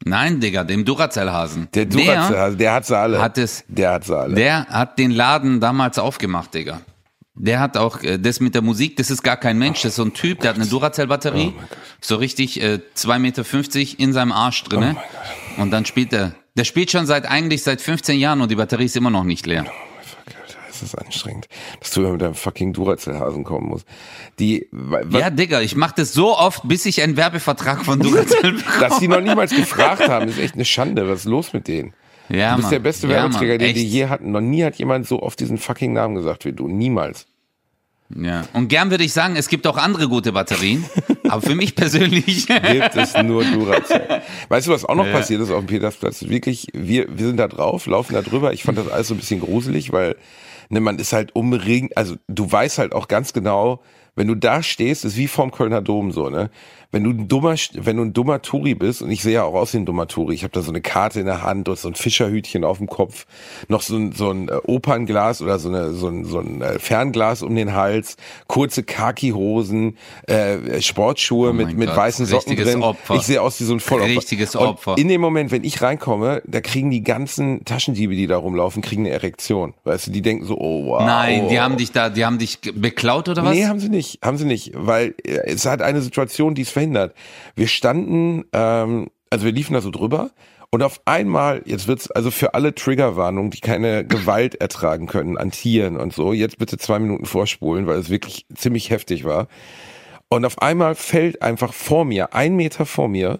Nein, Digga, dem Duracell-Hasen. Der Duracell-Hasen, der hat sie alle. Hat es, der hat sie alle. Der hat den Laden damals aufgemacht, Digga. Der hat auch äh, das mit der Musik, das ist gar kein Mensch, das ist so ein Typ, der hat eine Duracell-Batterie, oh so richtig äh, 2,50 Meter in seinem Arsch drinne. Oh und dann spielt er. Der spielt schon seit eigentlich seit 15 Jahren und die Batterie ist immer noch nicht leer das ist anstrengend, dass du mit deinem fucking Duracell-Hasen kommen musst. Die, ja, Digga, ich mach das so oft, bis ich einen Werbevertrag von Duracell bekomme. Dass die noch niemals gefragt haben, ist echt eine Schande. Was ist los mit denen? Ja, du bist Mann. der beste Werbeträger, ja, den die je hatten. Noch nie hat jemand so oft diesen fucking Namen gesagt wie du. Niemals. Ja. Und gern würde ich sagen, es gibt auch andere gute Batterien, aber für mich persönlich gibt es nur Duracell. Weißt du, was auch noch ja. passiert ist auf dem Petersplatz? Wirklich, wir, wir sind da drauf, laufen da drüber. Ich fand das alles so ein bisschen gruselig, weil ne, man ist halt umringt, also du weißt halt auch ganz genau, wenn du da stehst, ist wie vorm Kölner Dom so, ne? wenn du ein dummer, wenn du ein dummer Touri bist, und ich sehe ja auch aus wie ein dummer Touri, ich habe da so eine Karte in der Hand und so ein Fischerhütchen auf dem Kopf, noch so ein, so ein äh, Opernglas oder so, eine, so ein, so ein äh, Fernglas um den Hals, kurze Khaki-Hosen, äh, Sportschuhe oh mit, mit Gott, weißen Socken drin. Opfer. Ich sehe aus wie so ein Vollopfer. Richtiges Opfer. Und in dem Moment, wenn ich reinkomme, da kriegen die ganzen Taschendiebe, die da rumlaufen, kriegen eine Erektion. Weißt du, die denken so, oh wow. Nein, die haben dich da, die haben dich beklaut oder was? Nee, haben sie nicht, haben sie nicht, weil äh, es hat eine Situation, die ist verhindert. Wir standen, ähm, also wir liefen da so drüber und auf einmal, jetzt wird's also für alle Triggerwarnungen, die keine Gewalt ertragen können an Tieren und so, jetzt bitte zwei Minuten vorspulen, weil es wirklich ziemlich heftig war. Und auf einmal fällt einfach vor mir, ein Meter vor mir,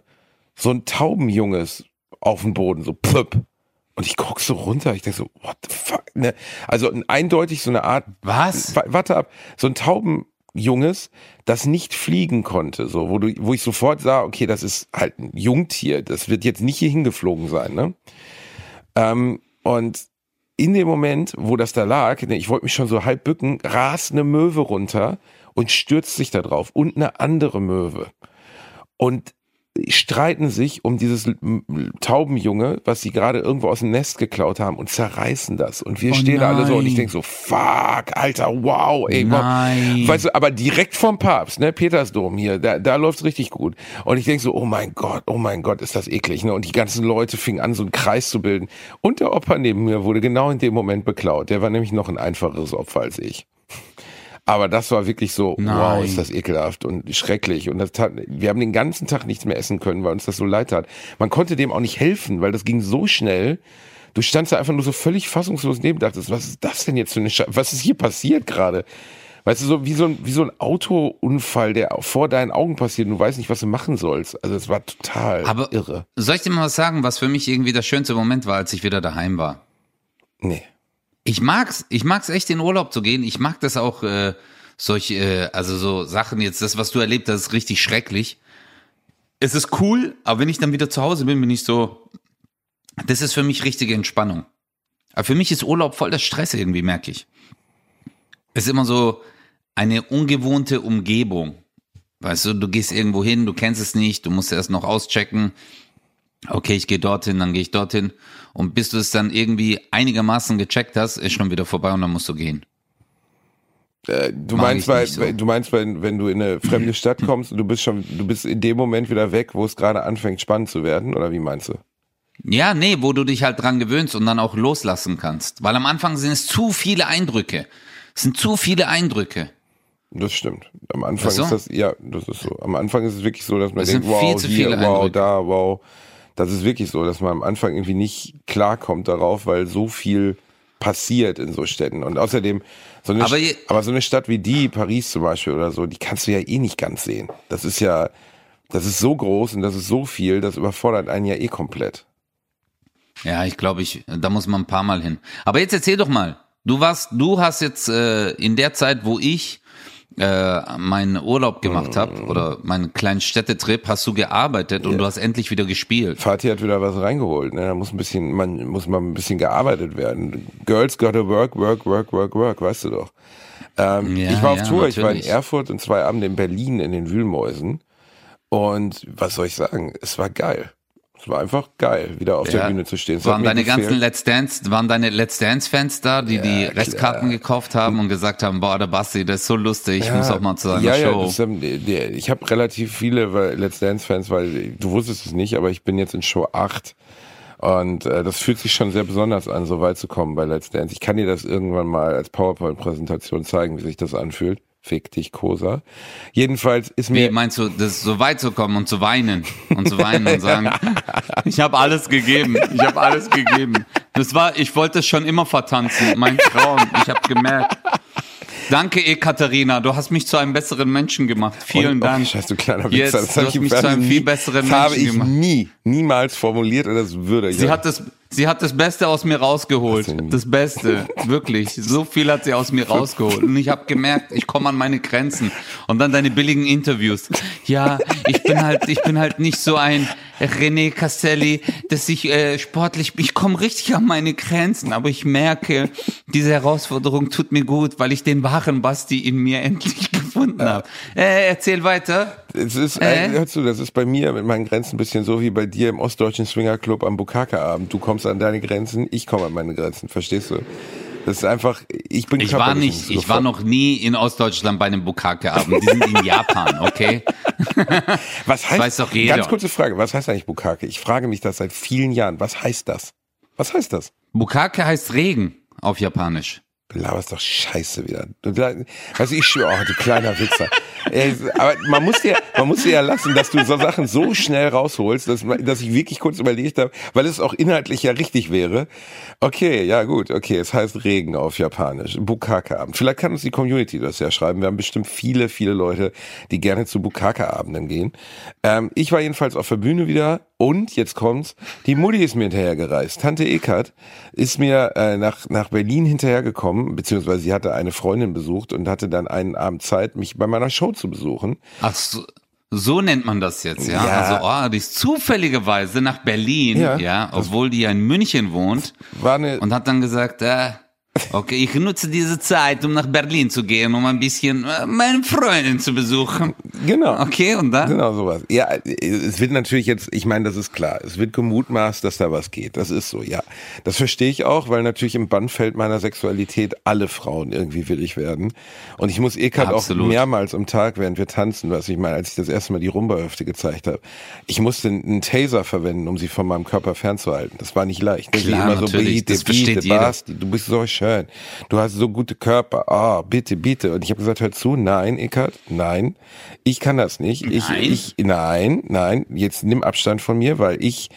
so ein Taubenjunges auf den Boden, so plöpp. Und ich guck so runter, ich denke so, what the fuck? Ne? Also eindeutig so eine Art. Was? Warte ab. So ein Tauben, Junges, das nicht fliegen konnte, so, wo du, wo ich sofort sah, okay, das ist halt ein Jungtier, das wird jetzt nicht hier hingeflogen sein, ne? Ähm, und in dem Moment, wo das da lag, ne, ich wollte mich schon so halb bücken, rast eine Möwe runter und stürzt sich da drauf und eine andere Möwe. Und streiten sich um dieses Taubenjunge, was sie gerade irgendwo aus dem Nest geklaut haben und zerreißen das. Und wir oh stehen da alle so und ich denke so, fuck, Alter, wow, ey, nein. Weißt du, aber direkt vom Papst, ne, Petersdom hier, da, da läuft's richtig gut. Und ich denke so, oh mein Gott, oh mein Gott, ist das eklig, ne? Und die ganzen Leute fingen an, so einen Kreis zu bilden. Und der Opa neben mir wurde genau in dem Moment beklaut. Der war nämlich noch ein einfacheres Opfer als ich. Aber das war wirklich so, Nein. wow, ist das ekelhaft und schrecklich. Und das tat, wir haben den ganzen Tag nichts mehr essen können, weil uns das so leid tat. Man konnte dem auch nicht helfen, weil das ging so schnell. Du standst da einfach nur so völlig fassungslos neben, dachtest, was ist das denn jetzt für eine Scheiße? Was ist hier passiert gerade? Weißt du, so wie so ein, wie so ein Autounfall, der vor deinen Augen passiert und du weißt nicht, was du machen sollst. Also es war total Aber irre. Soll ich dir mal was sagen, was für mich irgendwie der schönste Moment war, als ich wieder daheim war? Nee. Ich mag's, ich mag's echt in Urlaub zu gehen. Ich mag das auch, äh, solche, äh, also so Sachen jetzt, das, was du erlebt hast, ist richtig schrecklich. es ist cool, aber wenn ich dann wieder zu Hause bin, bin ich so, das ist für mich richtige Entspannung. Aber für mich ist Urlaub voll der Stress irgendwie, merke ich. Es ist immer so eine ungewohnte Umgebung. Weißt du, du gehst irgendwo hin, du kennst es nicht, du musst erst noch auschecken. Okay, ich gehe dorthin, dann gehe ich dorthin. Und bis du es dann irgendwie einigermaßen gecheckt hast, ist schon wieder vorbei und dann musst du gehen. Äh, du meinst, weil, so. du meinst, wenn, wenn du in eine fremde Stadt kommst und du bist schon, du bist in dem Moment wieder weg, wo es gerade anfängt spannend zu werden, oder wie meinst du? Ja, nee, wo du dich halt dran gewöhnst und dann auch loslassen kannst. Weil am Anfang sind es zu viele Eindrücke. Es sind zu viele Eindrücke. Das stimmt. Am Anfang so. ist das, ja, das ist so. Am Anfang ist es wirklich so, dass man Das denkt, sind viel wow, zu hier, wow, Eindrücke. da, wow. Das ist wirklich so, dass man am Anfang irgendwie nicht klarkommt darauf, weil so viel passiert in so Städten. Und außerdem, so eine, Aber aber, so eine Stadt wie die, Paris zum Beispiel oder so, die kannst du ja eh nicht ganz sehen. Das ist ja, das ist so groß und das ist so viel, das überfordert einen ja eh komplett. Ja, ich glaube, ich, da muss man ein paar Mal hin. Aber jetzt erzähl doch mal. Du warst, du hast jetzt äh, in der Zeit, wo ich äh, meinen Urlaub gemacht habe oder meinen kleinen Städtetrip, hast du gearbeitet und du hast endlich wieder gespielt. Fatih hat wieder was reingeholt. Ne? Da muss ein bisschen, man muss mal ein bisschen gearbeitet werden. Girls gotta work, work, work, work, work, weißt du doch. Ähm, Ja, ich war auf ja, Tour, ich war in natürlich. Erfurt und zwei Abende in Berlin in den Wühlmäusen. Und was soll ich sagen? Es war geil. War einfach geil, wieder auf der Ja. Bühne zu stehen. Waren deine gefehlt. ganzen Let's Dance, waren deine Let's Dance Fans da, die die klar. Restkarten gekauft haben und gesagt haben, boah, der Basti, das ist so lustig, ich muss auch mal zu seiner ja, Show. Ja, das, ähm, die- die- ich habe relativ viele Let's Dance-Fans, weil du wusstest es nicht, aber ich bin jetzt in Show 8 und äh, das fühlt sich schon sehr besonders an, so weit zu kommen bei Let's Dance. Ich kann dir das irgendwann mal als PowerPoint-Präsentation zeigen, wie sich das anfühlt. Fick dich, Kosa. Jedenfalls ist Wie mir... meinst du, das so weit zu kommen und zu weinen und zu weinen und sagen, ich habe alles gegeben, ich habe alles gegeben. Das war, ich wollte es schon immer vertanzen, mein Traum. Ich habe gemerkt. Danke, Ekaterina, du hast mich zu einem besseren Menschen gemacht. Vielen Und- Dank. Oh, scheiße, du kleiner Jetzt, Wichser. Das du hast ich mich zu einem Fernsehen viel nie- besseren Das habe Menschen ich gemacht. nie, niemals formuliert und das würde ich. Sie hat das, sie hat das Beste aus mir rausgeholt. Das Beste, wirklich. So viel hat sie aus mir rausgeholt. Und ich habe gemerkt, ich komme an meine Grenzen. Und dann deine billigen Interviews. Ja, ich bin halt, ich bin halt nicht so ein René Castelli, dass ich äh, sportlich, ich komme richtig an meine Grenzen. Aber ich merke, diese Herausforderung tut mir gut, weil ich den wahren Basti in mir endlich gefunden habe. Äh, erzähl weiter. Es ist, Äh? hörst du, das ist bei mir mit meinen Grenzen ein bisschen so wie bei dir im Ostdeutschen Swingerclub am Bukake-Abend. Du kommst an deine Grenzen, ich komme an meine Grenzen, verstehst du? Das ist einfach, ich bin Ich war nicht, ich war noch nie in Ostdeutschland bei einem Bukake-Abend. Die sind in Japan, okay? Was heißt, weiß doch jeder. Ganz kurze Frage, was heißt eigentlich Bukake? Ich frage mich das seit vielen Jahren. Was heißt das? Was heißt das? Bukake heißt Regen auf Japanisch. Du laberst doch Scheiße wieder. Du, weißt ich schwöre, oh, du kleiner. Ey, aber man muss dir, man muss dir ja lassen, dass du so Sachen so schnell rausholst, dass, dass ich wirklich kurz überlegt habe, weil es auch inhaltlich ja richtig wäre. Okay, ja gut, okay, es heißt Regen auf Japanisch. Bukake-Abend. Vielleicht kann uns die Community das ja schreiben. Wir haben bestimmt viele, viele Leute, die gerne zu Bukake-Abenden gehen. Ähm, ich war jedenfalls auf der Bühne wieder und jetzt kommt's, die Mutti ist mir hinterhergereist. Tante Eckert ist mir äh, nach, nach Berlin hinterhergekommen, beziehungsweise sie hatte eine Freundin besucht und hatte dann einen Abend Zeit, mich bei meiner Show zu besuchen. Ach so, so nennt man das jetzt, ja? Ja. Also, oh, die ist zufälligerweise nach Berlin, Ja. ja, obwohl die ja in München wohnt War eine, und hat dann gesagt, äh, okay, ich nutze diese Zeit, um nach Berlin zu gehen, um ein bisschen äh, meine Freundin zu besuchen. Genau. Okay, und dann? Genau sowas. Ja, es wird natürlich jetzt, ich meine, das ist klar, es wird gemutmaßt, dass da was geht. Das ist so, ja. Das verstehe ich auch, weil natürlich im Bannfeld meiner Sexualität alle Frauen irgendwie willig werden. Und ich muss Eckart auch mehrmals am Tag, während wir tanzen, was ich meine, als ich das erste Mal die Rumba-Hüfte gezeigt habe, ich musste einen Taser verwenden, um sie von meinem Körper fernzuhalten. Das war nicht leicht. Ich Klar, immer so, natürlich, bitte, das versteht jeder. Basti, du bist so schön. Du hast so gute Körper. Ah, bitte, bitte. Und ich habe gesagt, hör zu, nein, Eckart, nein, ich kann das nicht. Ich, Nein? ich, nein, nein, jetzt nimm Abstand von mir, weil ich,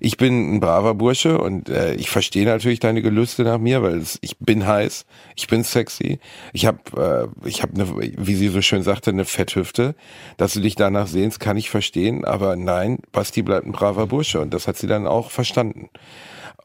ich bin ein braver Bursche und äh, ich verstehe natürlich deine Gelüste nach mir, weil es, ich bin heiß, ich bin sexy, ich habe, äh, ich habe eine, wie sie so schön sagte, eine Fetthüfte. Dass du dich danach sehnst, kann ich verstehen, aber nein, Basti bleibt ein braver Bursche und das hat sie dann auch verstanden.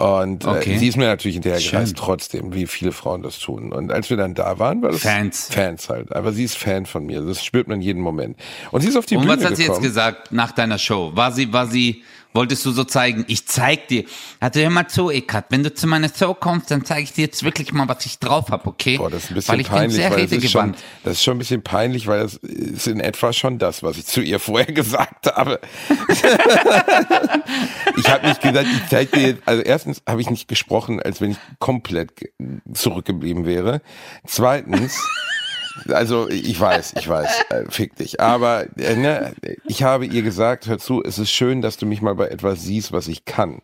Und Okay. äh, sie ist mir natürlich hinterher Schön. gereist, trotzdem, wie viele Frauen das tun. Und als wir dann da waren, war das Fans. Fans halt. Aber sie ist Fan von mir. Das spürt man jeden Moment. Und sie ist auf die Und Bühne was hat sie jetzt gekommen. gesagt nach deiner Show? War sie, war sie, wolltest du so zeigen, ich zeig dir. Also hör mal zu, Ekat, wenn du zu meiner Show kommst, dann zeige ich dir jetzt wirklich mal, was ich drauf hab, okay? Boah, das ist ein bisschen weil ich peinlich, bin sehr weil das ist, schon, das ist schon ein bisschen peinlich, weil das ist in etwa schon das, was ich zu ihr vorher gesagt habe. ich habe nicht gesagt, ich zeig dir jetzt, also erstens habe ich nicht gesprochen, als wenn ich komplett ge- zurückgeblieben wäre. Zweitens, also ich weiß, ich weiß, äh, fick dich. Aber äh, ne, ich habe ihr gesagt, hör zu, es ist schön, dass du mich mal bei etwas siehst, was ich kann.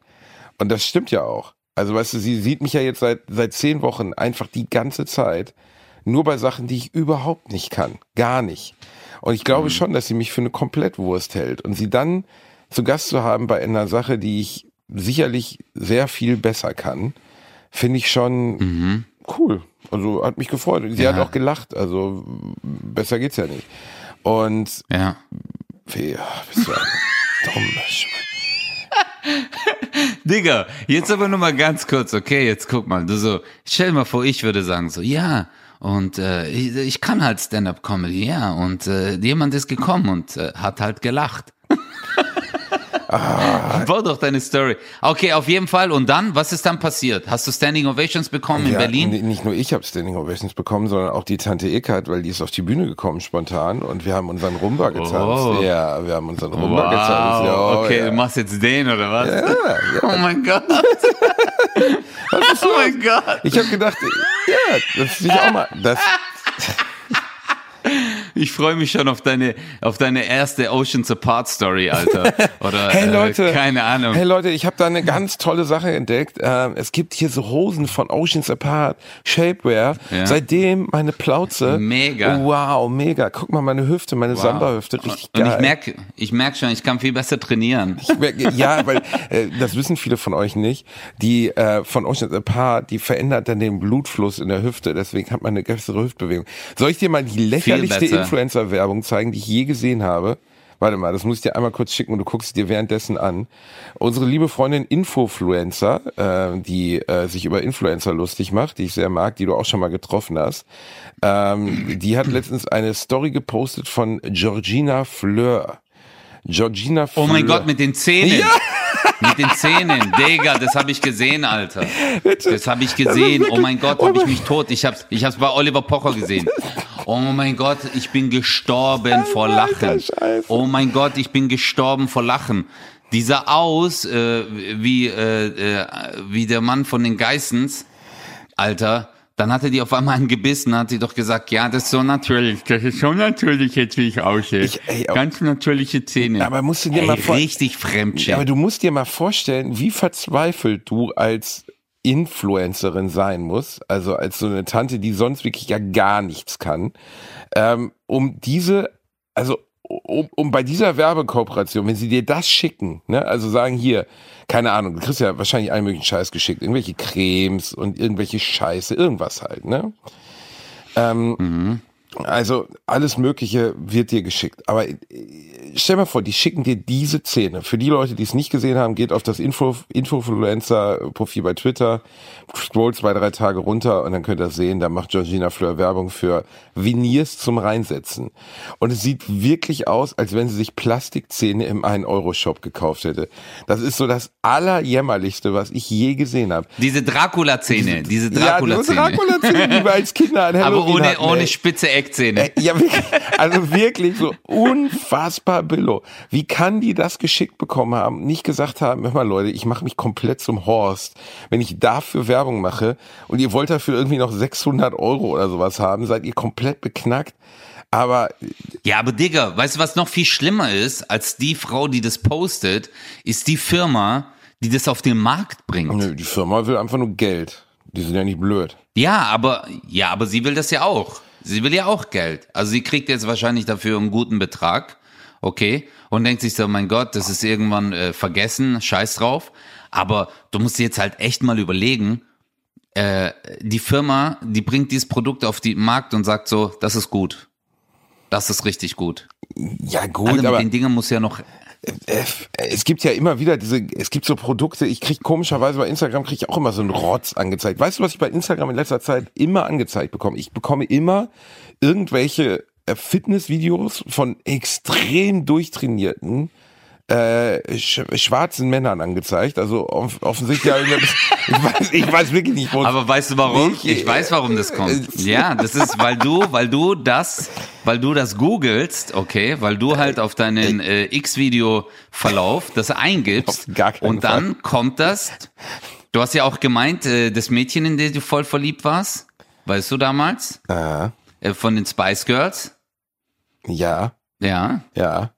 Und das stimmt ja auch. Also weißt du, sie sieht mich ja jetzt seit seit zehn Wochen einfach die ganze Zeit nur bei Sachen, die ich überhaupt nicht kann, gar nicht. Und ich glaube schon, dass sie mich für eine Komplettwurst hält und sie dann zu Gast zu haben bei einer Sache, die ich sicherlich sehr viel besser kann, finde ich schon cool. Also hat mich gefreut. Sie Ja. hat auch gelacht. Also besser geht's ja nicht. Und Ja. ja, bist du Schwein. Digga, jetzt aber nur mal ganz kurz, okay, jetzt guck mal, du so, stell dir mal vor, ich würde sagen so, ja, und äh, ich, ich kann halt Stand-up-Comedy, ja, und äh, jemand ist gekommen und äh, hat halt gelacht. War doch deine Story. Okay, auf jeden Fall. Und dann, was ist dann passiert? Hast du Standing Ovations bekommen in Ja, Berlin? n- Nicht nur ich habe Standing Ovations bekommen, sondern auch die Tante Eckart, weil die ist auf die Bühne gekommen spontan und wir haben unseren Rumba getanzt. Oh. Ja, wir haben unseren Rumba getanzt. Ja, oh, okay, ja. du machst jetzt den oder was? Ja, ja. Oh mein Gott. oh mein Gott. Ich habe gedacht, ja, das ist auch mal, das, Ich freue mich schon auf deine, auf deine erste Oceans Apart Story, Alter. Oder Hey Leute, äh, keine Ahnung. Hey Leute, ich habe da eine ganz tolle Sache entdeckt. Ähm, es gibt hier so Hosen von Oceans Apart, Shapewear. Ja. Seitdem meine Plauze. Mega. Wow, mega. Guck mal meine Hüfte, meine Wow. Samba-Hüfte, richtig Und geil. ich merke, ich merk schon, ich kann viel besser trainieren. Ich merke- Ja, weil äh, das wissen viele von euch nicht. Die äh, von Oceans Apart, die verändert dann den Blutfluss in der Hüfte. Deswegen hat man eine bessere Hüftbewegung. Soll ich dir mal die lächerlichste. Influencer-Werbung zeigen, die ich je gesehen habe? Warte mal, das muss ich dir einmal kurz schicken und du guckst dir währenddessen an. Unsere liebe Freundin Infofluencer, äh, die äh, sich über Influencer lustig macht, die ich sehr mag, die du auch schon mal getroffen hast, ähm, die hat letztens eine Story gepostet von Georgina Fleur. Georgina Fleur. Oh mein Gott, mit den Zähnen. Ja. Mit den Zähnen, Digga, das habe ich gesehen, Alter. Das habe ich gesehen. Oh mein Gott, habe ich mich tot. Ich hab's, ich hab's bei Oliver Pocher gesehen. Oh mein Gott, ich bin gestorben vor Lachen. Oh mein Gott, ich bin gestorben vor Lachen. Die sah aus äh, wie äh, äh, wie der Mann von den Geissens, Alter. Dann hatte die auf einmal einen gebissen, hat sie doch gesagt, ja, das ist so natürlich, das ist so natürlich jetzt, wie ich aussehe. Ich- ey, Ganz natürliche Zähne. Aber musst du dir ey, mal vor- richtig. Ja, aber du musst dir mal vorstellen, wie verzweifelt du als Influencerin sein musst, also als so eine Tante, die sonst wirklich ja gar nichts kann, ähm, um diese, also um, um bei dieser Werbekooperation, wenn sie dir das schicken, ne, also sagen hier, keine Ahnung, du kriegst ja wahrscheinlich allen möglichen Scheiß geschickt, irgendwelche Cremes und irgendwelche Scheiße, irgendwas halt, ne? Ähm, Also alles Mögliche wird dir geschickt. Aber äh, stell mal vor, die schicken dir diese Szene. Für die Leute, die es nicht gesehen haben, geht auf das Info, Infofluencer-Profil bei Twitter, scrollt zwei, drei Tage runter und dann könnt ihr sehen, da macht Georgina Fleur Werbung für Veneers zum Reinsetzen. Und es sieht wirklich aus, als wenn sie sich Plastikzähne im 1-Euro-Shop gekauft hätte. Das ist so das allerjämmerlichste, was ich je gesehen habe. Diese Dracula-Zähne, diese Ja, diese Dracula-Zähne. Dracula-Zähne, die wir als Kinder an Aber Halloween ohne, hatten, ohne spitze Eckzähne. Äh, Ja, wirklich, also wirklich so unfassbar billo. Wie kann die das geschickt bekommen haben? Nicht gesagt haben, hör mal Leute, ich mache mich komplett zum Horst. Wenn ich dafür Werbung mache und ihr wollt dafür irgendwie noch 600 Euro oder sowas haben, seid ihr komplett beknackt. Aber Ja, aber Digga, weißt du, was noch viel schlimmer ist, als die Frau, die das postet, ist die Firma, die das auf den Markt bringt. nö, die Firma will einfach nur Geld. Die sind ja nicht blöd. Ja, aber, ja, aber sie will das ja auch. Sie will ja auch Geld. Also sie kriegt jetzt wahrscheinlich dafür einen guten Betrag. Okay. Und denkt sich so, mein Gott, das ist irgendwann äh, vergessen, scheiß drauf. Aber du musst dir jetzt halt echt mal überlegen, äh, die Firma, die bringt dieses Produkt auf den Markt und sagt so, das ist gut. Das ist richtig gut. Ja Alter, gut, mit aber den Dingern muss ja noch es gibt ja immer wieder diese, es gibt so Produkte, ich krieg komischerweise bei Instagram kriege ich auch immer so einen Rotz angezeigt. Weißt du, was ich bei Instagram in letzter Zeit immer angezeigt bekomme? Ich bekomme immer irgendwelche äh, Fitnessvideos von extrem durchtrainierten äh, sch schwarzen Männern angezeigt. Also off offensichtlich, ja, ich weiß, ich weiß wirklich nicht, wo. Aber weißt du warum? Ich, ich weiß, warum das kommt. Äh, ja, das ist, weil du, weil du das, weil du das googelst, okay, weil du halt auf deinen äh, X-Video-Verlauf das eingibst und dann Fall. kommt das. Du hast ja auch gemeint, äh, das Mädchen, in das du voll verliebt warst, weißt du damals? Äh. Von den Spice Girls? Ja. Ja. Ja.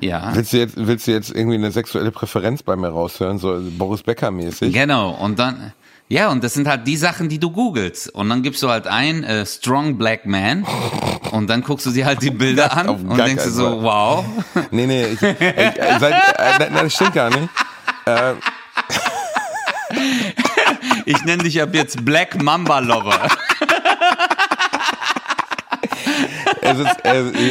Ja. Willst du jetzt, willst du jetzt irgendwie eine sexuelle Präferenz bei mir raushören, so Boris Becker mäßig? Genau. Und dann, ja, und das sind halt die Sachen, die du googelst. Und dann gibst du halt ein, äh, Strong Black Man. Und dann guckst du dir halt die Bilder an und denkst du so, wow. Nee, nee, ich, ich, äh, seit, äh, nein, das stimmt gar nicht. Äh, ich nenne dich ab jetzt Black Mamba Lover. Es ist,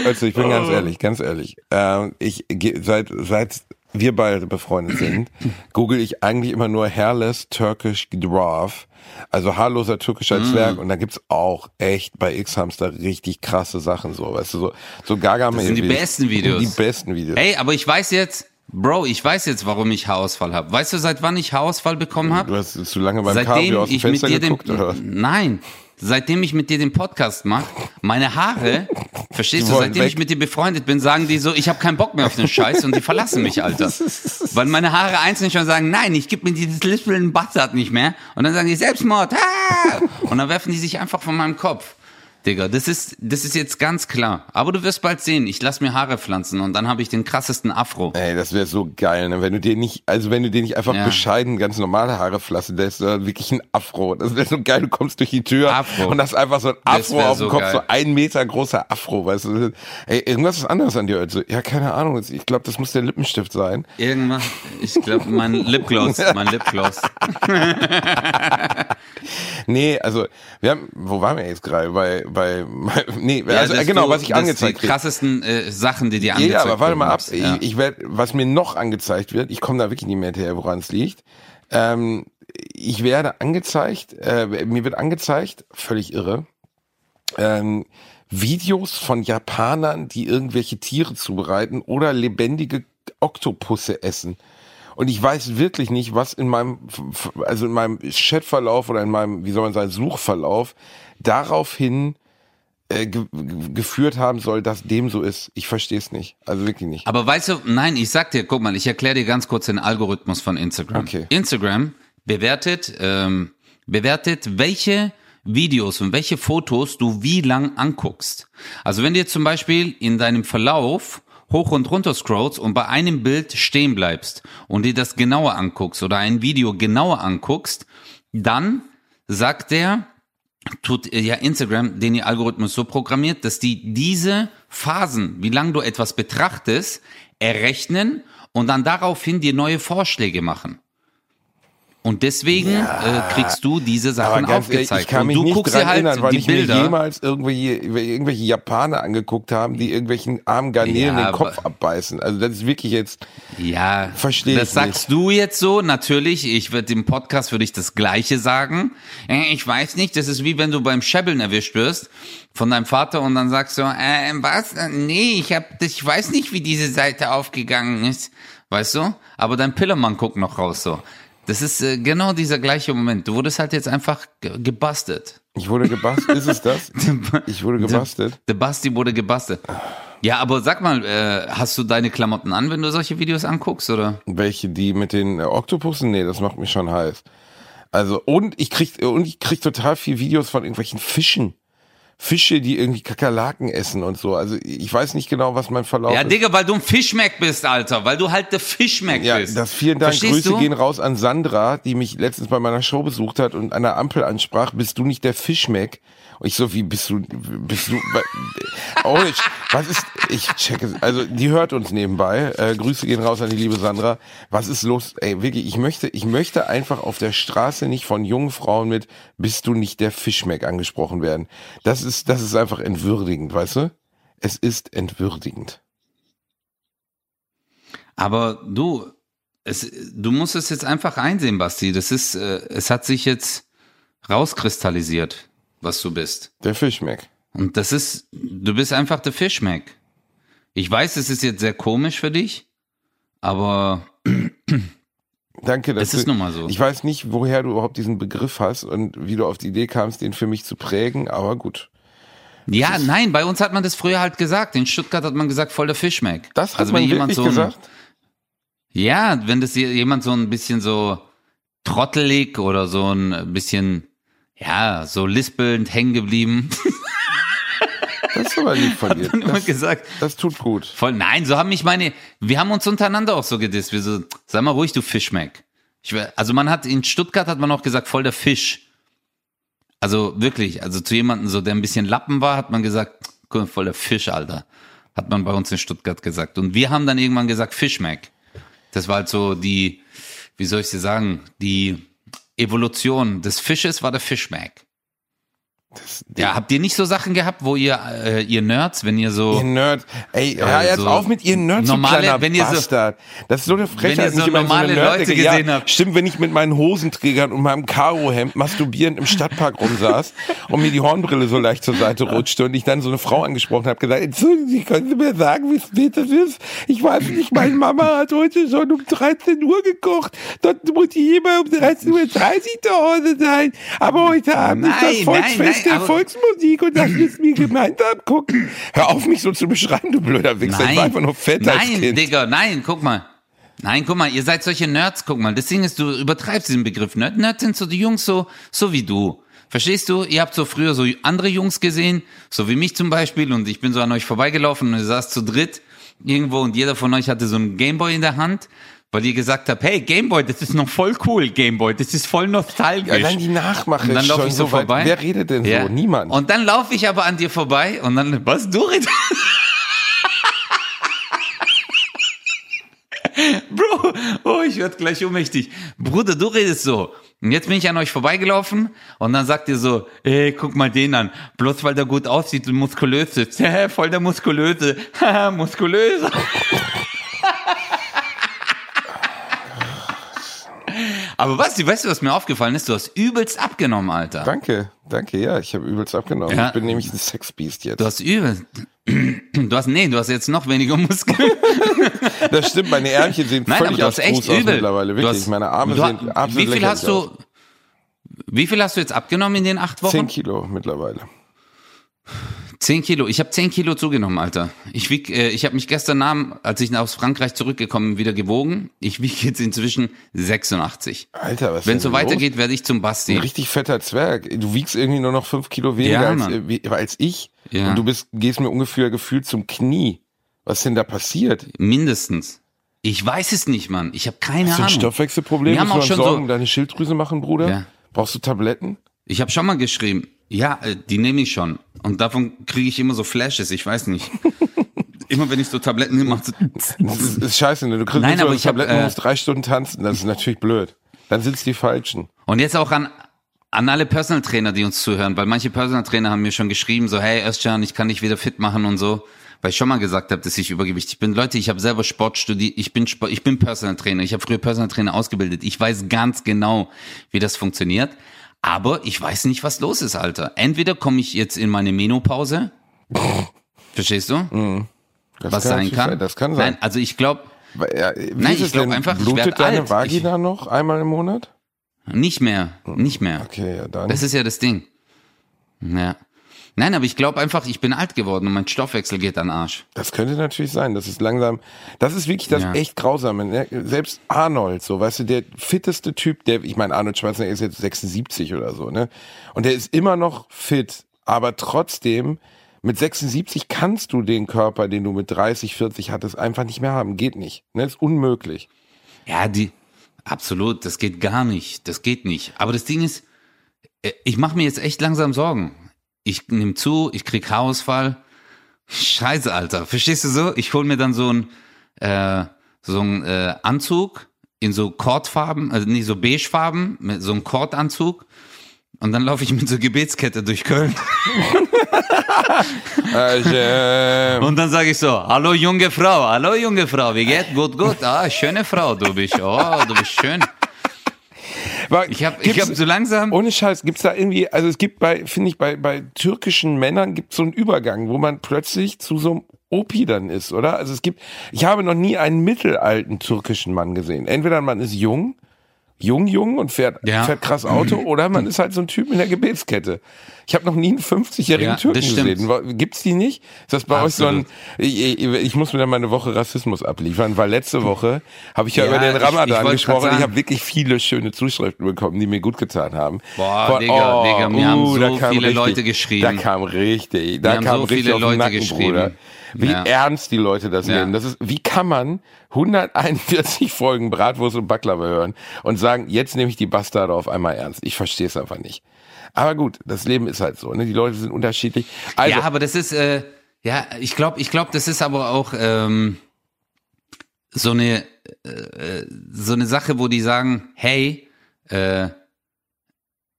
also ich bin ganz ehrlich, ganz ehrlich. Äh, ich seit seit wir beide befreundet sind, google ich eigentlich immer nur Hairless Turkish Dwarf. Also haarloser türkischer mm. Zwerg und da gibt's auch echt bei X-Hamster richtig krasse Sachen so, weißt du, so, so gaga Das sind die besten Videos. Die besten Videos. Ey, aber ich weiß jetzt, Bro, ich weiß jetzt, warum ich Haarausfall habe. Weißt du, seit wann ich Haarausfall bekommen habe? Du hast zu lange beim Seitdem Cabrio aus dem Fenster geguckt, den, oder? Nein, seitdem ich mit dir den Podcast mache, meine Haare, verstehst du, seitdem weg. ich mit dir befreundet bin, sagen die so, ich habe keinen Bock mehr auf den Scheiß und die verlassen mich, Alter. Weil meine Haare einzeln schon sagen, nein, ich gebe mir dieses Lispeln Bastard nicht mehr. Und dann sagen die Selbstmord. Ah! Und dann werfen die sich einfach von meinem Kopf. Digga, das ist, das ist jetzt ganz klar. Aber du wirst bald sehen, ich lass mir Haare pflanzen und dann habe ich den krassesten Afro. Ey, das wäre so geil, ne? wenn du dir nicht, also wenn du dir nicht einfach ja. bescheiden ganz normale Haare pflanzen lässt, sondern wirklich ein Afro. Das wäre so geil, du kommst durch die Tür Afro. und hast einfach so ein Afro auf dem so Kopf, geil. so ein Meter großer Afro, weißt du. Ey, irgendwas ist anderes an dir. Also, ja, keine Ahnung, ich glaube, das muss der Lippenstift sein. Irgendwas, ich glaube, mein Lipgloss, mein Lipgloss. nee, also, wir haben, wo waren wir jetzt gerade? Bei, bei, nee, ja, also, genau, du, was ich angezeigt die krassesten äh, Sachen, die dir angezeigt werden. Ja, aber warte mal ab. Ja. Ich, ich werde, was mir noch angezeigt wird, ich komme da wirklich nicht mehr hinterher, woran es liegt. Ähm, ich werde angezeigt, äh, mir wird angezeigt, völlig irre, ähm, Videos von Japanern, die irgendwelche Tiere zubereiten oder lebendige Oktopusse essen. Und ich weiß wirklich nicht, was in meinem, also in meinem Chatverlauf oder in meinem, wie soll man sagen, Suchverlauf daraufhin äh, ge geführt haben soll, dass dem so ist. Ich verstehe es nicht. Also wirklich nicht. Aber weißt du, nein, ich sag dir, guck mal, ich erkläre dir ganz kurz den Algorithmus von Instagram. Okay. Instagram bewertet, ähm, bewertet, welche Videos und welche Fotos du wie lang anguckst. Also wenn jetzt zum Beispiel in deinem Verlauf hoch und runter scrollst und bei einem Bild stehen bleibst und dir das genauer anguckst oder ein Video genauer anguckst, dann sagt der, tut äh, ja Instagram den ihr Algorithmus so programmiert, dass die diese Phasen, wie lange du etwas betrachtest, errechnen und dann daraufhin dir neue Vorschläge machen. Und deswegen ja, äh, kriegst du diese Sachen aufgezeigt. Ehrlich, ich kann mich und du nicht guckst dir halt erinnern, weil die ich Bilder. mir jemals irgendwelche, irgendwelche Japaner angeguckt haben, die irgendwelchen armen Garnelen ja, den Kopf abbeißen. Also das ist wirklich jetzt. Ja, verstehe Das sagst du jetzt so. Natürlich, ich würde im Podcast würde ich das Gleiche sagen. Äh, ich weiß nicht. Das ist wie wenn du beim Schebbeln erwischt wirst von deinem Vater und dann sagst du, äh, was? Nee, ich hab, ich weiß nicht, wie diese Seite aufgegangen ist. Weißt du? Aber dein Pillermann guckt noch raus so. Das ist äh, genau dieser gleiche Moment. Du wurdest halt jetzt einfach ge gebastelt. Ich wurde gebastelt. Ist es das? Ich wurde gebastelt. Der, Basti wurde gebastelt. Ja, aber sag mal, äh, hast du deine Klamotten an, wenn du solche Videos anguckst, oder? Welche, die mit den äh, Oktopussen? Nee, das macht mich schon heiß. Also, und ich krieg, und ich krieg total viel Videos von irgendwelchen Fischen. Fische, die irgendwie Kakerlaken essen und so. Also ich weiß nicht genau, was mein Verlauf ja, ist. Ja, Digga, weil du ein Fischmeck bist, Alter. Weil du halt der Fischmeck ja, bist. Das vielen Dank. Verstehst Grüße du? gehen raus an Sandra, die mich letztens bei meiner Show besucht hat und an der Ampel ansprach, bist du nicht der Fischmeck? Ich so, wie bist du, bist du, oh, ich, was ist, ich checke, also die hört uns nebenbei. Äh, Grüße gehen raus an die liebe Sandra. Was ist los? Ey, wirklich, ich möchte, ich möchte einfach auf der Straße nicht von jungen Frauen mit, bist du nicht der Fischmeck angesprochen werden. Das ist, das ist einfach entwürdigend, weißt du? Es ist entwürdigend. Aber du, es, du musst es jetzt einfach einsehen, Basti. Das ist, äh, es hat sich jetzt rauskristallisiert, was du bist. Der Fischmeck. Und das ist, du bist einfach der Fischmeck. Ich weiß, es ist jetzt sehr komisch für dich, aber Danke, dass es ist du, nun mal so. Ich weiß nicht, woher du überhaupt diesen Begriff hast und wie du auf die Idee kamst, den für mich zu prägen, aber gut. Ja, nein, bei uns hat man das früher halt gesagt. In Stuttgart hat man gesagt, voll der Fischmeck. Das hat also man jemand so ein, gesagt? Ja, wenn das jemand so ein bisschen so trottelig oder so ein bisschen, ja, so lispelnd hängen geblieben, Das ist aber lieb von dir. hat Das, gesagt. das tut gut. Voll, nein, so haben mich meine, wir haben uns untereinander auch so gedisst. Wir so, sag mal ruhig, du Fischmeck. Ich, also man hat, in Stuttgart hat man auch gesagt, voll der Fisch. Also wirklich, also zu jemandem so, der ein bisschen Lappen war, hat man gesagt, guck voll der Fisch, Alter. Hat man bei uns in Stuttgart gesagt. Und wir haben dann irgendwann gesagt, Fischmeck. Das war halt so die, wie soll ich dir sagen, die Evolution des Fisches war der Fischmeck. Das, Ja, habt ihr nicht so Sachen gehabt, wo ihr, äh, ihr Nerds, wenn ihr so, Ihr Nerd. Ey, hör Äh, jetzt so auf mit ihr Nerds, normale- kleiner wenn ihr so- das ist so eine Frechheit. wenn ihr so normale eine Leute gesehen ja, habt. Stimmt, wenn ich mit meinen Hosenträgern und meinem Karohemd masturbierend im Stadtpark rumsaß und mir die Hornbrille so leicht zur Seite rutschte und ich dann so eine Frau angesprochen habe, gesagt, Entschuldigen Sie, können Sie mir sagen, wie spät das ist? Ich weiß nicht, meine Mama hat heute schon um 13 Uhr gekocht. Dort muss ich immer um 13.30 Uhr zu Hause sein. Aber heute Abend ist Nein, das Volksfest nein, nein, der Volksmusik und das müssen wir gemeinsam gucken. Hör auf, mich so zu beschreiben, du blöder Wichser. Ich war einfach nur fett als nein, Kind. Digga, nein, guck mal. Nein, guck mal, ihr seid solche Nerds, guck mal. Das Ding ist, du übertreibst diesen Begriff. Nerd, Nerds sind so die Jungs so, so wie du. Verstehst du? Ihr habt so früher so andere Jungs gesehen, so wie mich zum Beispiel, und ich bin so an euch vorbeigelaufen und ihr saß zu dritt irgendwo und jeder von euch hatte so einen Gameboy in der Hand, weil ihr gesagt habt, hey, Gameboy, das ist noch voll cool, Gameboy, das ist voll nostalgisch. Allein die Nachmache Und dann laufe ich so weit. vorbei. Wer redet denn Ja. so? Niemand. Und dann laufe ich aber an dir vorbei und dann, was, du redest? Bro, oh, ich werde gleich ohnmächtig. Bruder, du redest so. Und jetzt bin ich an euch vorbeigelaufen und dann sagt ihr so, ey, guck mal den an. Bloß weil der gut aussieht und muskulös ist. Hä, Voll der Muskulöse. Haha, Muskulöse. Aber was, weißt du, was mir aufgefallen ist? Du hast übelst abgenommen, Alter. danke, danke, ja, ich habe übelst abgenommen. Ja. Ich bin nämlich ein Sexbeast jetzt. Du hast übel. Du hast, nee, du hast jetzt noch weniger Muskeln. Das stimmt, meine Ärmchen sehen Nein, aber völlig du hast echt aus übel. mittlerweile, Du wirklich. hast- meine Arme du sehen absolut Wie viel hast du, aus. wie viel hast du jetzt abgenommen in den acht Wochen? Zehn Kilo mittlerweile. Zehn Kilo. Ich habe zehn Kilo zugenommen, Alter. Ich wieg, äh, ich habe mich gestern Abend, als ich aus Frankreich zurückgekommen bin, wieder gewogen. Ich wiege jetzt inzwischen 86. Alter, was Wenn es so los? weitergeht, werde ich zum Basti. Ein richtig fetter Zwerg. Du wiegst irgendwie nur noch fünf Kilo weniger Ja, als, äh, als ich. Ja. Und du bist, gehst mir ungefähr gefühlt zum Knie. Was ist denn da passiert? Mindestens. Ich weiß es nicht, Mann. Ich habe keine Hast du ein Ahnung. Stoffwechselproblem? Wir haben auch schon Sorgen so- deine Schilddrüse machen, Bruder? Ja. Brauchst du Tabletten? Ich habe schon mal geschrieben. Ja, äh, die nehme ich schon. Und davon kriege ich immer so Flashes. Ich weiß nicht. immer wenn ich so Tabletten nehme, macht Das ist, scheiße, ne? Du kriegst Nein, so aber ich hab, Tabletten, äh, musst drei Stunden tanzen. Das ist natürlich blöd. Dann sind's die Falschen. Und jetzt auch an, an alle Personal Trainer, die uns zuhören, weil manche Personal Trainer haben mir schon geschrieben, so, hey Özcan, ich kann dich wieder fit machen und so, weil ich schon mal gesagt habe, dass ich übergewichtig bin. Leute, ich habe selber Sport studiert, ich bin Sport, ich bin Personal Trainer, ich habe früher Personal Trainer ausgebildet. Ich weiß ganz genau, wie das funktioniert, aber ich weiß nicht, was los ist, Alter. Entweder komme ich jetzt in meine Menopause, verstehst du, Das was kann sein kann? Das kann sein. Nein, also ich glaube Ja, Nein, ich es glaub denn? einfach, ich Blutet werd deine alt. Vagina noch einmal im Monat? nicht mehr, nicht mehr. Okay, ja dann. Das ist ja das Ding. Ja. Nein, aber ich glaube einfach, ich bin alt geworden und mein Stoffwechsel geht an Arsch. Das könnte natürlich sein. Das ist langsam, das ist wirklich das Ja. echt Grausame. Ne? Selbst Arnold, so, weißt du, der fitteste Typ, der, ich meine, Arnold Schwarzenegger ist jetzt 76 oder so, ne? Und der ist immer noch fit, aber trotzdem, mit 76 kannst du den Körper, den du mit 30, 40 hattest, einfach nicht mehr haben. Geht nicht. Ne? Ist unmöglich. Ja, die, absolut, das geht gar nicht. Das geht nicht. Aber das Ding ist, äh, ich mache mir jetzt echt langsam Sorgen. Ich nehme zu, ich krieg Haarausfall. Scheiße, Alter. Verstehst du so? Ich hol mir dann so ein, äh, so ein äh, Anzug in so Kordfarben, also nee, so beigefarben, mit so einem Kordanzug. Und dann laufe ich mit so Gebetskette durch Köln. Also, Und dann sage ich so, hallo junge Frau, hallo junge Frau, wie geht? Gut, gut. Ah, schöne Frau, du bist. Oh, du bist schön. War- Ich habe ich gibt's- hab so langsam... Ohne Scheiß, gibt's da irgendwie, also es gibt bei, finde ich, bei, bei türkischen Männern gibt so einen Übergang, wo man plötzlich zu so einem Opi dann ist, oder? Also es gibt, ich habe noch nie einen mittelalten türkischen Mann gesehen. Entweder man ist jung, jung, jung und fährt, Ja. fährt krass Auto, oder man ist halt so ein Typ in der Gebetskette. Ich habe noch nie einen 50-jährigen Ja, Türken gesehen. Gibt's die nicht? Ist das bei euch so ein, Absolut. ich, ich, ich muss mir dann mal eine Woche Rassismus abliefern, weil letzte Woche habe ich ja, Ja, über den ich- ich Ramadan wollte grad gesprochen. Ich habe wirklich viele schöne Zuschriften bekommen, die mir gut getan haben. Boah, Von- Digga, Digga, mir haben so uh, da kam viele richtig, Leute geschrieben. Da kam richtig, da kam so richtig viele Leute Nacken, geschrieben. Bruder. Wie Ja. ernst die Leute das Ja. nehmen. Das ist, wie kann man 141 Folgen Bratwurst und Baklava hören und sagen, jetzt nehme ich die Bastarde auf einmal ernst. Ich verstehe es einfach nicht. Aber gut, das Leben ist halt so. Ne? Die Leute sind unterschiedlich. Also, ja, aber das ist, äh, ja, ich glaube, ich glaube, das ist aber auch ähm, so eine äh, so eine Sache, wo die sagen, hey, äh,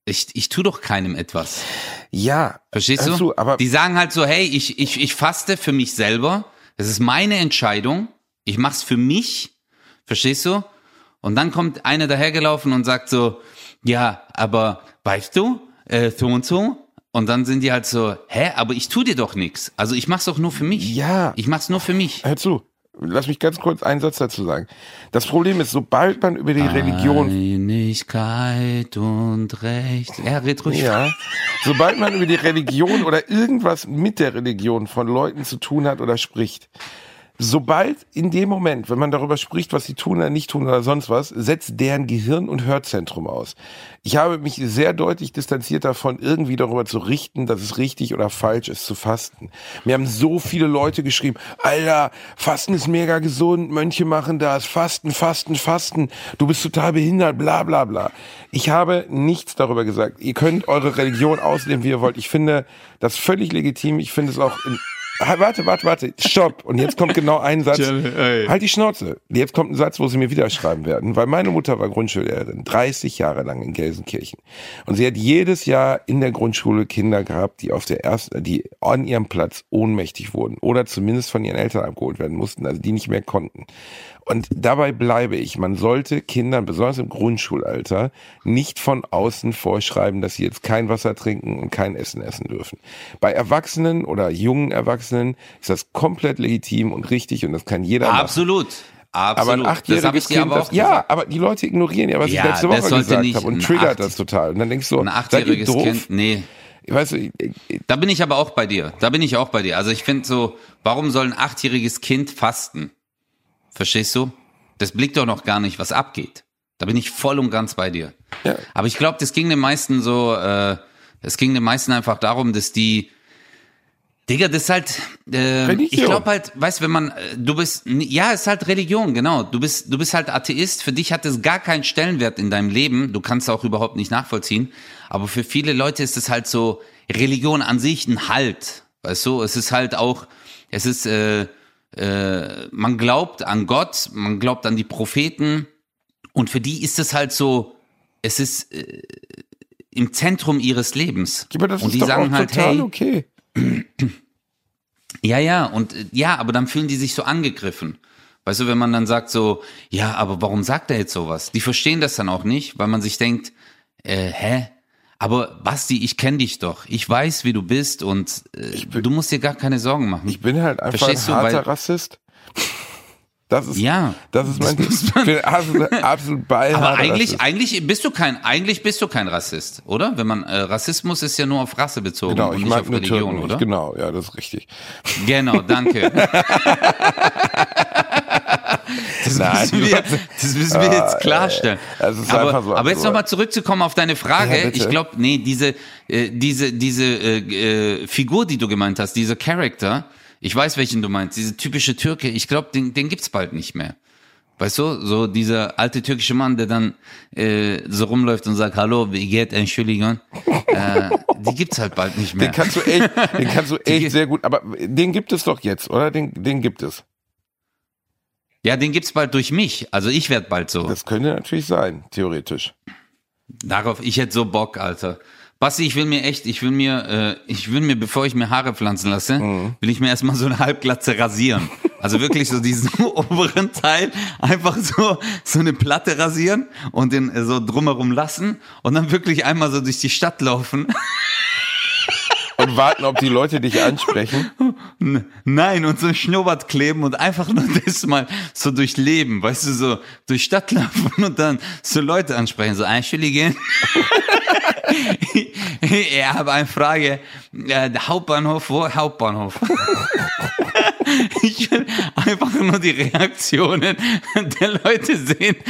ich, ich tu doch keinem etwas. ja, Verstehst du? zu, aber die sagen halt so, hey, ich, ich, ich faste für mich selber. Das ist meine Entscheidung. Ich mach's für mich. Verstehst du? Und dann kommt einer dahergelaufen und sagt so, ja, aber weißt du, äh, so und so. Und dann sind die halt so, hä, aber ich tu dir doch nichts. Also ich mach's doch nur für mich. Ja. Ich mach's nur für mich. hör zu. Lass mich ganz kurz einen Satz dazu sagen. Das Problem ist, sobald man über die Religion Einigkeit und Recht. Ja, red ruhig. Ja. Sobald man über die Religion oder irgendwas mit der Religion von Leuten zu tun hat oder spricht, sobald in dem Moment, wenn man darüber spricht, was sie tun oder nicht tun oder sonst was, setzt deren Gehirn- und Hörzentrum aus. Ich habe mich sehr deutlich distanziert davon, irgendwie darüber zu richten, dass es richtig oder falsch ist zu fasten. Mir haben so viele Leute geschrieben, Alter, Fasten ist mega gesund, Mönche machen das, Fasten, Fasten, Fasten, du bist total behindert, bla bla bla. Ich habe nichts darüber gesagt. Ihr könnt eure Religion ausleben, wie ihr wollt. Ich finde das völlig legitim. Ich finde es auch in, Warte, warte, warte, stopp. Und jetzt kommt genau ein Satz. Halt die Schnauze. Jetzt kommt ein Satz, wo sie mir wieder schreiben werden. Weil meine Mutter war Grundschullehrerin, 30 Jahre lang in Gelsenkirchen. Und sie hat jedes Jahr in der Grundschule Kinder gehabt, die auf der ersten, die an ihrem Platz ohnmächtig wurden. Oder zumindest von ihren Eltern abgeholt werden mussten, also die nicht mehr konnten. Und dabei bleibe ich. Man sollte Kindern, besonders im Grundschulalter, nicht von außen vorschreiben, dass sie jetzt kein Wasser trinken und kein Essen essen dürfen. Bei Erwachsenen oder jungen Erwachsenen ist das komplett legitim und richtig und das kann jeder machen. Absolut. Aber Absolut. ein achtjähriges Kind, aber das, ja, aber die Leute ignorieren ja, was Ja, ich letzte Woche gesagt nicht habe und triggert acht- das total. Und dann denkst du, Ein achtjähriges? Kind, nee. Weißt du, ich- ich- Da bin ich aber auch bei dir. Da bin ich auch bei dir. Also ich finde so, warum soll ein achtjähriges Kind fasten? Verstehst du? Das blickt doch noch gar nicht, was abgeht. Da bin ich voll und ganz bei dir. Ja. Aber ich glaube, das ging den meisten so, äh, es ging den meisten einfach darum, dass die, Digga, das ist halt, äh, Religion. ich glaube halt, weißt, wenn man, äh, du bist, ja, es ist halt Religion, genau. Du bist, du bist halt Atheist. Für dich hat es gar keinen Stellenwert in deinem Leben. Du kannst auch überhaupt nicht nachvollziehen. Aber für viele Leute ist es halt so Religion an sich ein Halt. Weißt du, es ist halt auch, es ist, äh, äh, man glaubt an Gott, man glaubt an die Propheten. Und für die ist es halt so, es ist äh, im Zentrum ihres Lebens. aber das und ist die doch sagen auch halt, total hey, okay. ja, ja, und äh, ja, aber dann fühlen die sich so angegriffen. Weißt du, wenn man dann sagt so, ja, aber warum sagt er jetzt sowas? Die verstehen das dann auch nicht, weil man sich denkt, äh, hä? Aber Basti, ich kenne dich doch. Ich weiß, wie du bist und äh, du musst dir gar keine Sorgen machen. Ich bin halt einfach Verstehst ein du, harter weil- Das Das ist, Ja. das ist mein bin absolut, absolut bei aber eigentlich, Rassist. eigentlich bist du kein, eigentlich bist du kein Rassist, oder? Wenn man äh, Rassismus ist ja nur auf Rasse bezogen Genau, und ich nicht auf Religion, Türken oder? Genau, ja, das ist richtig. Genau, danke. Das Nein, müssen wir, das müssen wir jetzt klarstellen. es ist aber, so aber jetzt nochmal zurückzukommen auf deine Frage. Ja, ich glaube, nee, diese, äh, diese, diese äh, äh, Figur, die du gemeint hast, dieser Charakter, ich weiß, welchen du meinst, diese typische Türke, ich glaube, den, den gibt's bald nicht mehr. Weißt du, so dieser alte türkische Mann, der dann äh, so rumläuft und sagt, hallo, wie geht, Entschuldigung, äh, die gibt's halt bald nicht mehr. Den kannst du echt, den kannst du echt sehr gut, aber den gibt es doch jetzt, oder? Den, den gibt es. Ja, den gibt's bald durch mich. Also ich werd bald so. Das könnte natürlich sein, theoretisch. Darauf, ich hätte so Bock, Alter. Basti, ich will mir echt, ich will mir, äh, ich will mir, bevor ich mir Haare pflanzen lasse, Mhm. will ich mir erstmal so eine Halbglatze rasieren. Also wirklich so diesen oberen Teil einfach so, so eine Platte rasieren und den äh, so drumherum lassen und dann wirklich einmal so durch die Stadt laufen. Warten, ob die Leute dich ansprechen. Nein, und so ein Schnurrbart kleben und einfach nur das mal so durchleben, weißt du, so durch Stadt laufen und dann so Leute ansprechen, so Entschuldigen. ich habe eine Frage. Äh, Hauptbahnhof, wo? Hauptbahnhof. Ich will einfach nur die Reaktionen der Leute sehen.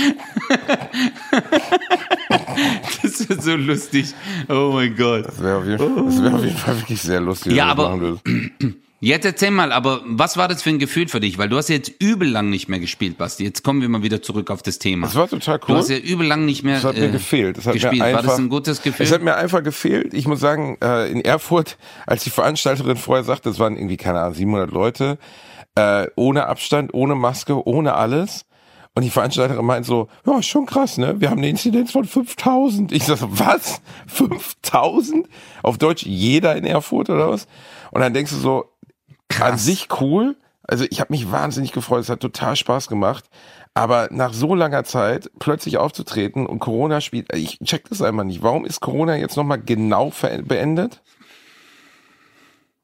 Das ist so lustig. Oh mein Gott. Das wäre auf, jeden Fall- das wär auf jeden Fall wirklich sehr lustig. Ja, du aber-. Jetzt erzähl mal, aber was war das für ein Gefühl für dich? Weil du hast jetzt übel lang nicht mehr gespielt, Basti. Jetzt kommen wir mal wieder zurück auf das Thema. Das war total Du cool. hast ja übel lang nicht mehr Das hat mir äh, gefehlt. Das hat gespielt. Mir einfach, war das ein gutes Gefühl? Es hat mir einfach gefehlt. Ich muss sagen, äh, in Erfurt, als die Veranstalterin vorher sagte, es waren irgendwie, keine Ahnung, 700 Leute, äh, ohne Abstand, ohne Maske, ohne alles. Und die Veranstalterin meint so, ja, ist schon krass, ne? Wir haben eine Inzidenz von 5000. Ich sag so, was? 5000? Auf Deutsch jeder in Erfurt oder was? Und dann denkst du so, an sich cool. Also ich habe mich wahnsinnig gefreut. Es hat total Spaß gemacht. Aber nach so langer Zeit plötzlich aufzutreten und Corona spielt, ich check das einmal nicht. Warum ist Corona jetzt nochmal genau beendet?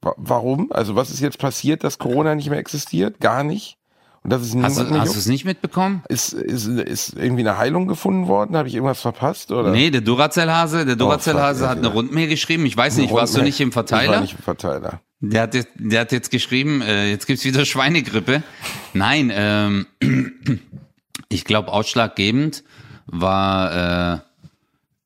Wa- Warum? Also was ist jetzt passiert, dass Corona nicht mehr existiert? Gar nicht. Und das ist hast du, es nicht mitbekommen? ist, ist, ist irgendwie eine Heilung gefunden worden? Habe ich irgendwas verpasst? Oder? Nee, der Duracell-Hase, der Duracell-Hase fuck, ja, hat eine. Rundmail geschrieben. Ich weiß nicht, warst du nicht im Ich war Verteiler? nicht im Verteiler. Der hat, jetzt, der hat jetzt geschrieben, äh, jetzt gibt's wieder Schweinegrippe. Nein, ähm, ich glaube, ausschlaggebend war, äh,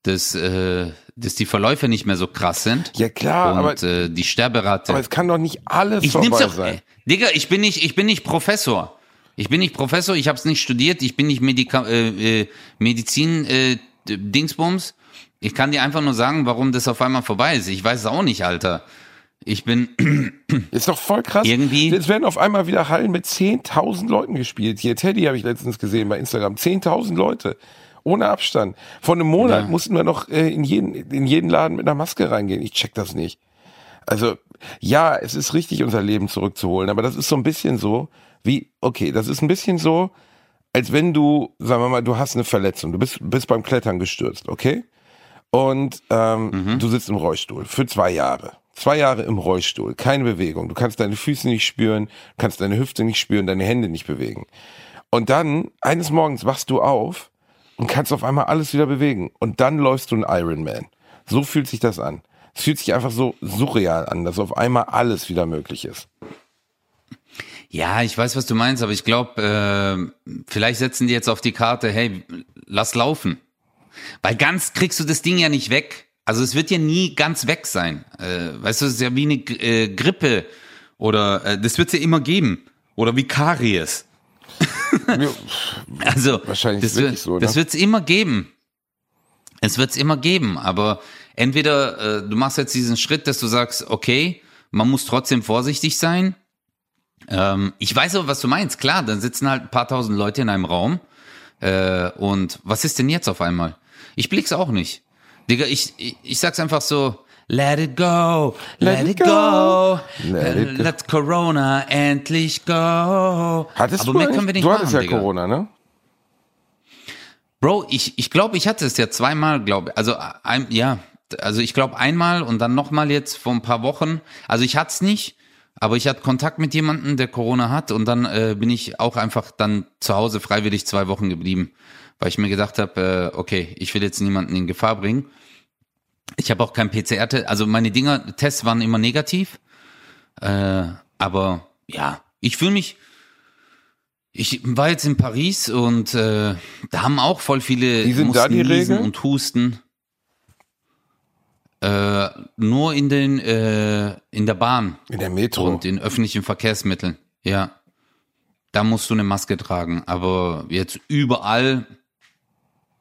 dass, äh, dass die Verläufe nicht mehr so krass sind. Ja klar, aber, und äh, die Sterberate. aber es kann doch nicht alles ich nehm's vorbei doch, sein. ey, Digga, ich bin nicht, ich bin nicht Professor. Ich bin nicht Professor, ich habe es nicht studiert, ich bin nicht Medika äh, äh, Medizin äh, Dingsbums. Ich kann dir einfach nur sagen, warum das auf einmal vorbei ist. Ich weiß es auch nicht, Alter. Ich bin Ist doch voll krass. Irgendwie- Jetzt werden auf einmal wieder Hallen mit 10.000 Leuten gespielt. Hier, Teddy habe ich letztens gesehen bei Instagram. 10.000 Leute. Ohne Abstand. Vor einem Monat Ja. mussten wir noch äh, in, jeden, in jeden Laden mit einer Maske reingehen. Ich check das nicht. Also, ja, es ist richtig, unser Leben zurückzuholen. Aber das ist so ein bisschen so, wie, okay, das ist ein bisschen so, als wenn du, sagen wir mal, du hast eine Verletzung. Du bist, bist beim Klettern gestürzt, okay? Und ähm, du sitzt im Rollstuhl für zwei Jahre. Zwei Jahre im Rollstuhl, keine Bewegung. Du kannst deine Füße nicht spüren, kannst deine Hüfte nicht spüren, deine Hände nicht bewegen. Und dann, eines Morgens wachst du auf und kannst auf einmal alles wieder bewegen. Und dann läufst du ein Ironman. So fühlt sich das an. Es fühlt sich einfach so surreal an, dass auf einmal alles wieder möglich ist. Ja, ich weiß, was du meinst, aber ich glaube, äh, vielleicht setzen die jetzt auf die Karte, hey, lass laufen. Weil ganz kriegst du das Ding ja nicht weg. Also es wird ja nie ganz weg sein. Äh, weißt du, es ist ja wie eine äh, Grippe oder äh, das wird es ja immer geben. Oder wie Karies. Also Wahrscheinlich das, wird, so, ne? das wird's immer geben. Es wird's immer geben, aber entweder äh, du machst jetzt diesen Schritt, dass du sagst, okay, man muss trotzdem vorsichtig sein. Ähm, ich weiß aber, was du meinst. Klar, dann sitzen halt ein paar tausend Leute in einem Raum. Äh, und was ist denn jetzt auf einmal? Ich blick's auch nicht. Digga, ich, ich, ich sag's einfach so, let it go, let, Let it go, go, let, it go. let Corona endlich go. Hattest aber du mehr können wir nicht Du machen, hattest ja Digga. Corona, ne? Bro, ich ich glaube, ich hatte es ja zweimal, glaube also ein, ja, also ich glaube einmal und dann nochmal jetzt vor ein paar Wochen. Also ich hatte es nicht, aber ich hatte Kontakt mit jemandem, der Corona hat und dann äh, bin ich auch einfach dann zu Hause freiwillig zwei Wochen geblieben, weil ich mir gedacht habe, äh, okay, ich will jetzt niemanden in Gefahr bringen. Ich habe auch kein PCR, -Test, also meine Dinger Tests waren immer negativ, äh, aber ja, ich fühle mich ich war jetzt in Paris und äh, da haben auch voll viele Wie sind da mussten die Regeln? und husten. Äh, nur in den äh, in der Bahn In der Metro. und in öffentlichen Verkehrsmitteln. Ja, da musst du eine Maske tragen. Aber jetzt überall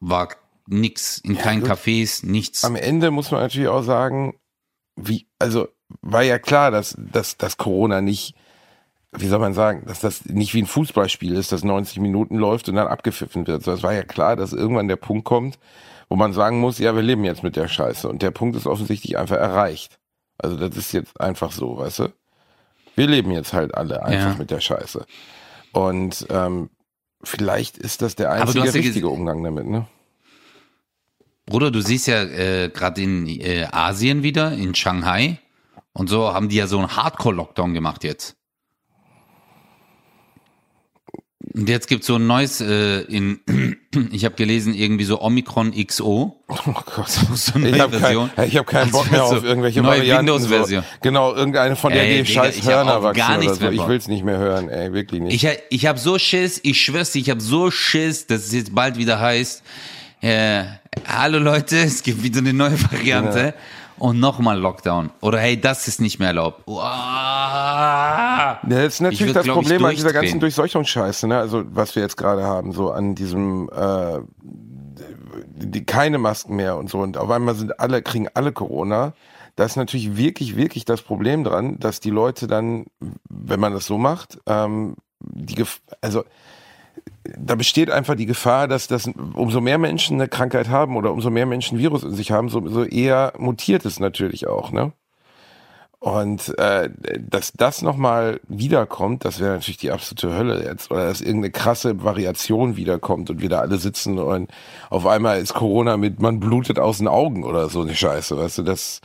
war nix, in keinen gut. Cafés, nichts. Am Ende muss man natürlich auch sagen, wie, also war ja klar, dass, dass, dass Corona nicht wie soll man sagen, dass das nicht wie ein Fußballspiel ist, das 90 Minuten läuft und dann abgepfiffen wird. So, es war ja klar, dass irgendwann der Punkt kommt, wo man sagen muss, ja, wir leben jetzt mit der Scheiße. Und der Punkt ist offensichtlich einfach erreicht. Also das ist jetzt einfach so, weißt du? Wir leben jetzt halt alle einfach Ja. mit der Scheiße. Und ähm, vielleicht ist das der einzige ja richtige Umgang damit, ne? Bruder, du siehst ja äh, gerade in äh, Asien wieder, in Shanghai. Und so haben die ja so einen Hardcore-Lockdown gemacht jetzt. Und jetzt gibt's so ein neues, äh, in, ich habe gelesen, irgendwie so Omikron XO. Oh Gott. So eine Ich habe Version. kein, ich hab keinen Bock mehr wär so auf irgendwelche neue Varianten. Windows-Version. So. Genau, irgendeine von der Ey, die Digga, scheiß ich Hörner wachsen gar nichts so. mehr Ich will's nicht mehr hören, ey, wirklich nicht. Ich, ich habe so Schiss, ich schwör's dir, ich habe so Schiss, dass es jetzt bald wieder heißt, äh, hallo Leute, es gibt wieder eine neue Variante und nochmal Lockdown. Oder hey, das ist nicht mehr erlaubt. Uah. Das ist Ich natürlich würd, das glaub Problem an dieser ganzen Durchseuchungsscheiße, ne? Also was wir jetzt gerade haben, so an diesem äh, die, keine Masken mehr und so und auf einmal sind alle kriegen alle Corona. Da ist natürlich wirklich wirklich das Problem dran, dass die Leute dann, wenn man das so macht, ähm, die Gef also da besteht einfach die Gefahr, dass das umso mehr Menschen eine Krankheit haben oder umso mehr Menschen Virus in sich haben, so, so eher mutiert es natürlich auch, ne? Und äh, dass das nochmal wiederkommt, das wäre natürlich die absolute Hölle jetzt. Oder dass irgendeine krasse Variation wiederkommt und wir da alle sitzen und auf einmal ist Corona mit, man blutet aus den Augen oder so eine Scheiße. Weißt du, das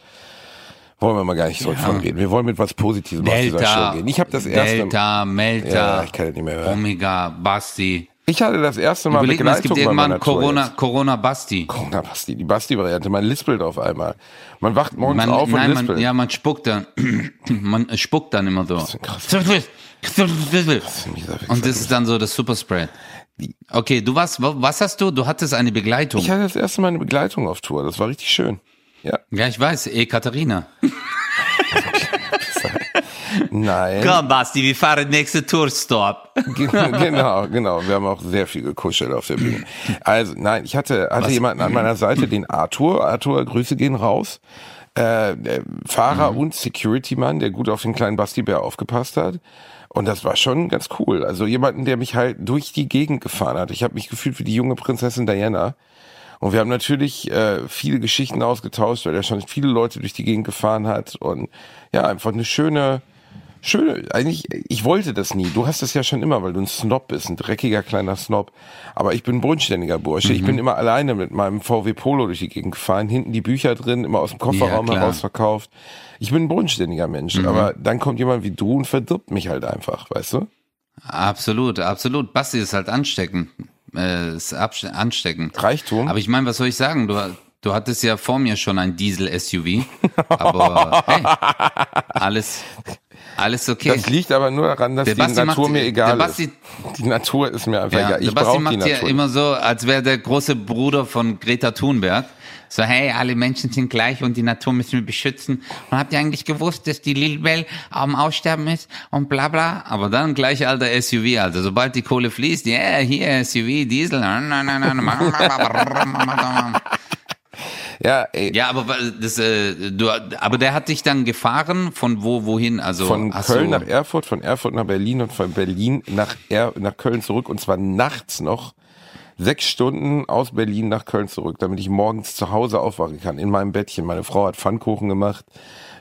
wollen wir mal gar nicht so von reden. Wir wollen mit was Positivem aus dieser Delta, Show gehen. Ich habe das erste Delta, Melta, Ja, ich kann das nicht mehr hören. Omega, Basti. Ich hatte das erste Mal Überleg mal, es gibt irgendwann Tour Corona, jetzt. Corona Basti. Corona Basti, die Basti-Variante. Man lispelt auf einmal. Man wacht morgens Man, auf und nein, lispelt. man, ja, man spuckt dann, man spuckt dann immer so. krass. Und das ist dann so das Superspread. Okay, du warst, wa- was hast du? Du hattest eine Begleitung. Ich hatte das erste Mal eine Begleitung auf Tour. Das war richtig schön. Ja. Ja, ich weiß, eh, Katharina. Nein. Komm, Basti, wir fahren nächste Tourstop. genau, genau. Wir haben auch sehr viel gekuschelt auf der Bühne. Also, nein, ich hatte, hatte jemanden an meiner Seite, den Arthur. Arthur, Grüße gehen raus. Äh, Fahrer und Security-Mann, der gut auf den kleinen Basti-Bär aufgepasst hat. Und das war schon ganz cool. Also jemanden, der mich halt durch die Gegend gefahren hat. Ich habe mich gefühlt wie die junge Prinzessin Diana. Und wir haben natürlich äh, viele Geschichten ausgetauscht, weil er schon viele Leute durch die Gegend gefahren hat. Und ja, einfach eine schöne, schöne, eigentlich, ich wollte das nie. Du hast das ja schon immer, weil du ein Snob bist, ein dreckiger kleiner Snob. Aber ich bin ein bodenständiger Bursche. Ich bin immer alleine mit meinem VW Polo durch die Gegend gefahren, hinten die Bücher drin, immer aus dem Kofferraum Ja, heraus verkauft. Ich bin ein bodenständiger Mensch. Aber dann kommt jemand wie du und verdirbt mich halt einfach, weißt du? Absolut, absolut. Basti ist halt ansteckend. Äh, ist ansteckend. Reichtum. Aber ich meine, was soll ich sagen? Du, du hattest ja vor mir schon ein Diesel-SUV. Aber hey, alles, alles okay. Das liegt aber nur daran, dass Der die Basti Natur macht- mir egal der Basti- ist. Die Natur ist mir einfach Ja, egal. der Ich Basti brauche die macht ja Natur. immer so, als wäre der große Bruder von Greta Thunberg. So, hey, alle Menschen sind gleich und die Natur müssen wir beschützen. Und habt ihr eigentlich gewusst, dass die Lilibell am Aussterben ist und bla bla? Aber dann gleich alter SUV, also sobald die Kohle fließt, ja, hier SUV, Diesel. ja, ey, Ja, aber das, äh, du, aber der hat dich dann gefahren von wo wohin? Also von Köln nach Erfurt, von Erfurt nach Berlin und von Berlin nach, er nach Köln zurück und zwar nachts noch sechs Stunden aus Berlin nach Köln zurück, damit ich morgens zu Hause aufwachen kann, in meinem Bettchen. Meine Frau hat Pfannkuchen gemacht.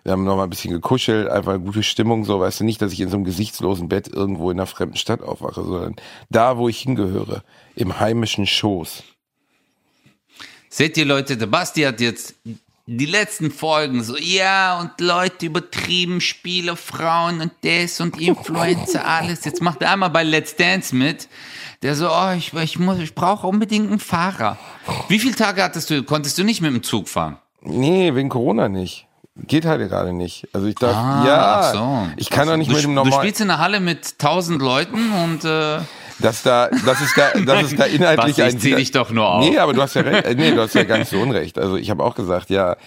Wir haben noch mal ein bisschen gekuschelt, einfach eine gute Stimmung, so, weißt du, nicht, dass ich in so einem gesichtslosen Bett irgendwo in einer fremden Stadt aufwache, sondern da, wo ich hingehöre, im heimischen Schoß. Seht ihr Leute, der Basti hat jetzt die letzten Folgen so, ja, und Leute übertrieben, Spiele, Frauen und das und Influencer, alles. Jetzt macht er einmal bei Let's Dance mit. Der so, oh, ich, ich muss, ich brauche unbedingt einen Fahrer. Wie viele Tage hattest du, konntest du nicht mit dem Zug fahren? Nee, wegen Corona nicht. Geht halt gerade nicht. Also ich darf, Ah, ja, so. ich kann doch nicht du, mit dem Du normalen, spielst in einer Halle mit tausend Leuten und äh, dass da, das ist da, das ist da inhaltlich Basti, ich ein, zieh dich doch nur auf. Nee, aber du hast ja recht, nee, du hast ja nicht so unrecht. Also ich habe auch gesagt, ja,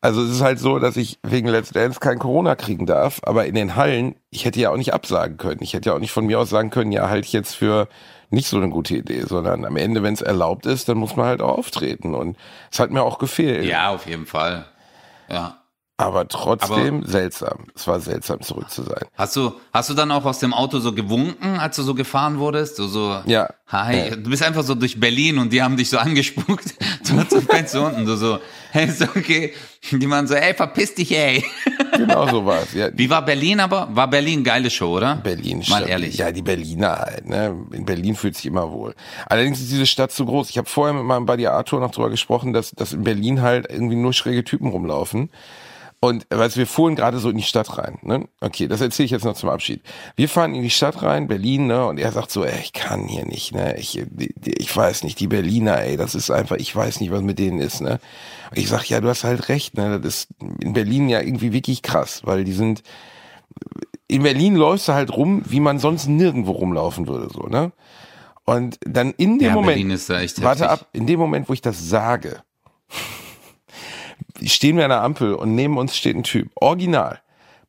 also es ist halt so, dass ich wegen Let's Dance kein Corona kriegen darf, aber in den Hallen, ich hätte ja auch nicht absagen können. Ich hätte ja auch nicht von mir aus sagen können, ja, halt ich jetzt für nicht so eine gute Idee, sondern am Ende, wenn es erlaubt ist, dann muss man halt auch auftreten und es hat mir auch gefehlt. ja, auf jeden Fall. Ja. Aber trotzdem seltsam. Es war seltsam, zurück zu sein. Hast du, hast du dann auch aus dem Auto so gewunken, als du so gefahren wurdest? So, so, Ja. Hi, Ja. du bist einfach so durch Berlin und die haben dich so angespuckt. Du so so unten, du so, hey, ist okay. Die waren so, ey, verpiss dich, ey. Genau so war es. Ja, Wie war Berlin aber? War Berlin geile Show, oder? Berlin Mal stabil. ehrlich. Ja, die Berliner halt. Ne? In Berlin fühlt sich immer wohl. Allerdings ist diese Stadt zu groß. Ich habe vorher mit meinem Buddy Arthur noch drüber gesprochen, dass, dass in Berlin halt irgendwie nur schräge Typen rumlaufen. Und du, wir fuhren gerade so in die Stadt rein. Ne? Okay, das erzähle ich jetzt noch zum Abschied. Wir fahren in die Stadt rein, Berlin, ne? Und er sagt so, ey, ich kann hier nicht, ne? Ich, ich weiß nicht, die Berliner, ey, das ist einfach, ich weiß nicht, was mit denen ist, ne? Und ich sag, ja, du hast halt recht, ne? Das ist in Berlin ja irgendwie wirklich krass, weil die sind, in Berlin läufst du halt rum, wie man sonst nirgendwo rumlaufen würde, so, ne? Und dann in dem Ja, Moment, warte heftig. ab, in dem Moment, wo ich das sage, stehen wir an der Ampel und neben uns steht ein Typ, original,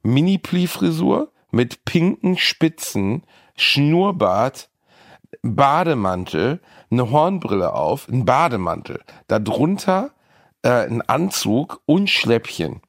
Mini-Pli-Frisur mit pinken Spitzen, Schnurrbart, Bademantel, eine Hornbrille auf, ein Bademantel, darunter äh, ein Anzug und Schläppchen.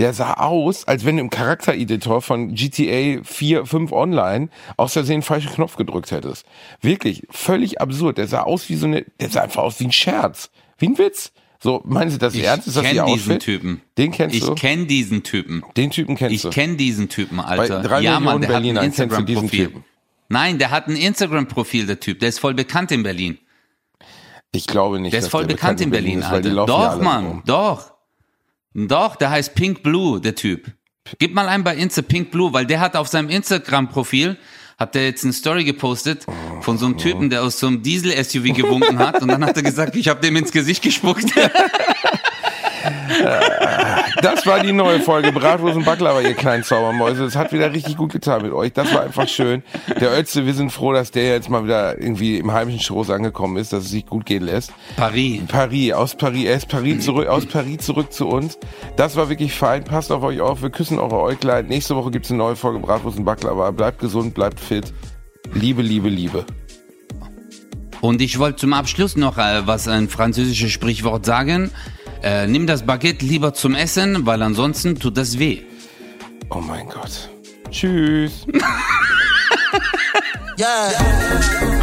Der sah aus, als wenn du im Charaktereditor von GTA 4, 5 Online aus Versehen falschen Knopf gedrückt hättest. Wirklich, völlig absurd. Der sah aus wie so eine, der sah einfach aus wie ein Scherz. Wie ein Witz. So, meinen Sie das Ich ernst? Ist das kenn Ihr diesen Outfit? Typen. Den kennst Ich du? kenn diesen Typen. Den Typen kennst Ich du. kenn diesen Typen, Alter. Bei drei ja, Mann, Millionen der hat ein diesen Instagram-Profil. Typen. Nein, der hat ein Instagram-Profil, der Typ. Der ist voll bekannt in Berlin. Ich glaube nicht, Der ist voll bekannt in Berlin, die Alter. Doch, Mann, rum. doch. Doch, der heißt Pink Blue, der Typ. Gib mal ein bei Insta Pink Blue, weil der hat auf seinem Instagram-Profil, hat der jetzt eine Story gepostet von so einem Typen, der aus so einem Diesel-SUV gewunken hat und dann hat er gesagt, ich habe dem ins Gesicht gespuckt. Das war die neue Folge Bratwurst und Baklava, ihr kleinen Zaubermäuse. Es hat wieder richtig gut getan mit euch. Das war einfach schön. Der Ötze, wir sind froh, dass der jetzt mal wieder irgendwie im heimischen Schoß angekommen ist, dass es sich gut gehen lässt. Paris. Paris, aus Paris, er ist Paris zurück, aus Paris zurück zu uns. Das war wirklich fein. Passt auf euch auf. Wir küssen eure Äuglein. Nächste Woche gibt's eine neue Folge Bratwurst und Baklava. Bleibt gesund, bleibt fit. Liebe, Liebe, Liebe. Und ich wollte zum Abschluss noch äh, was ein französisches Sprichwort sagen. Äh, nimm das Baguette lieber zum Essen, weil ansonsten tut das weh. Oh mein Gott. Tschüss.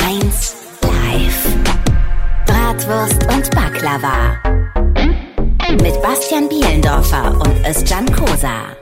1 Live. Bratwurst und Baklava. Mit Bastian Bielendorfer und Özcan Kosa.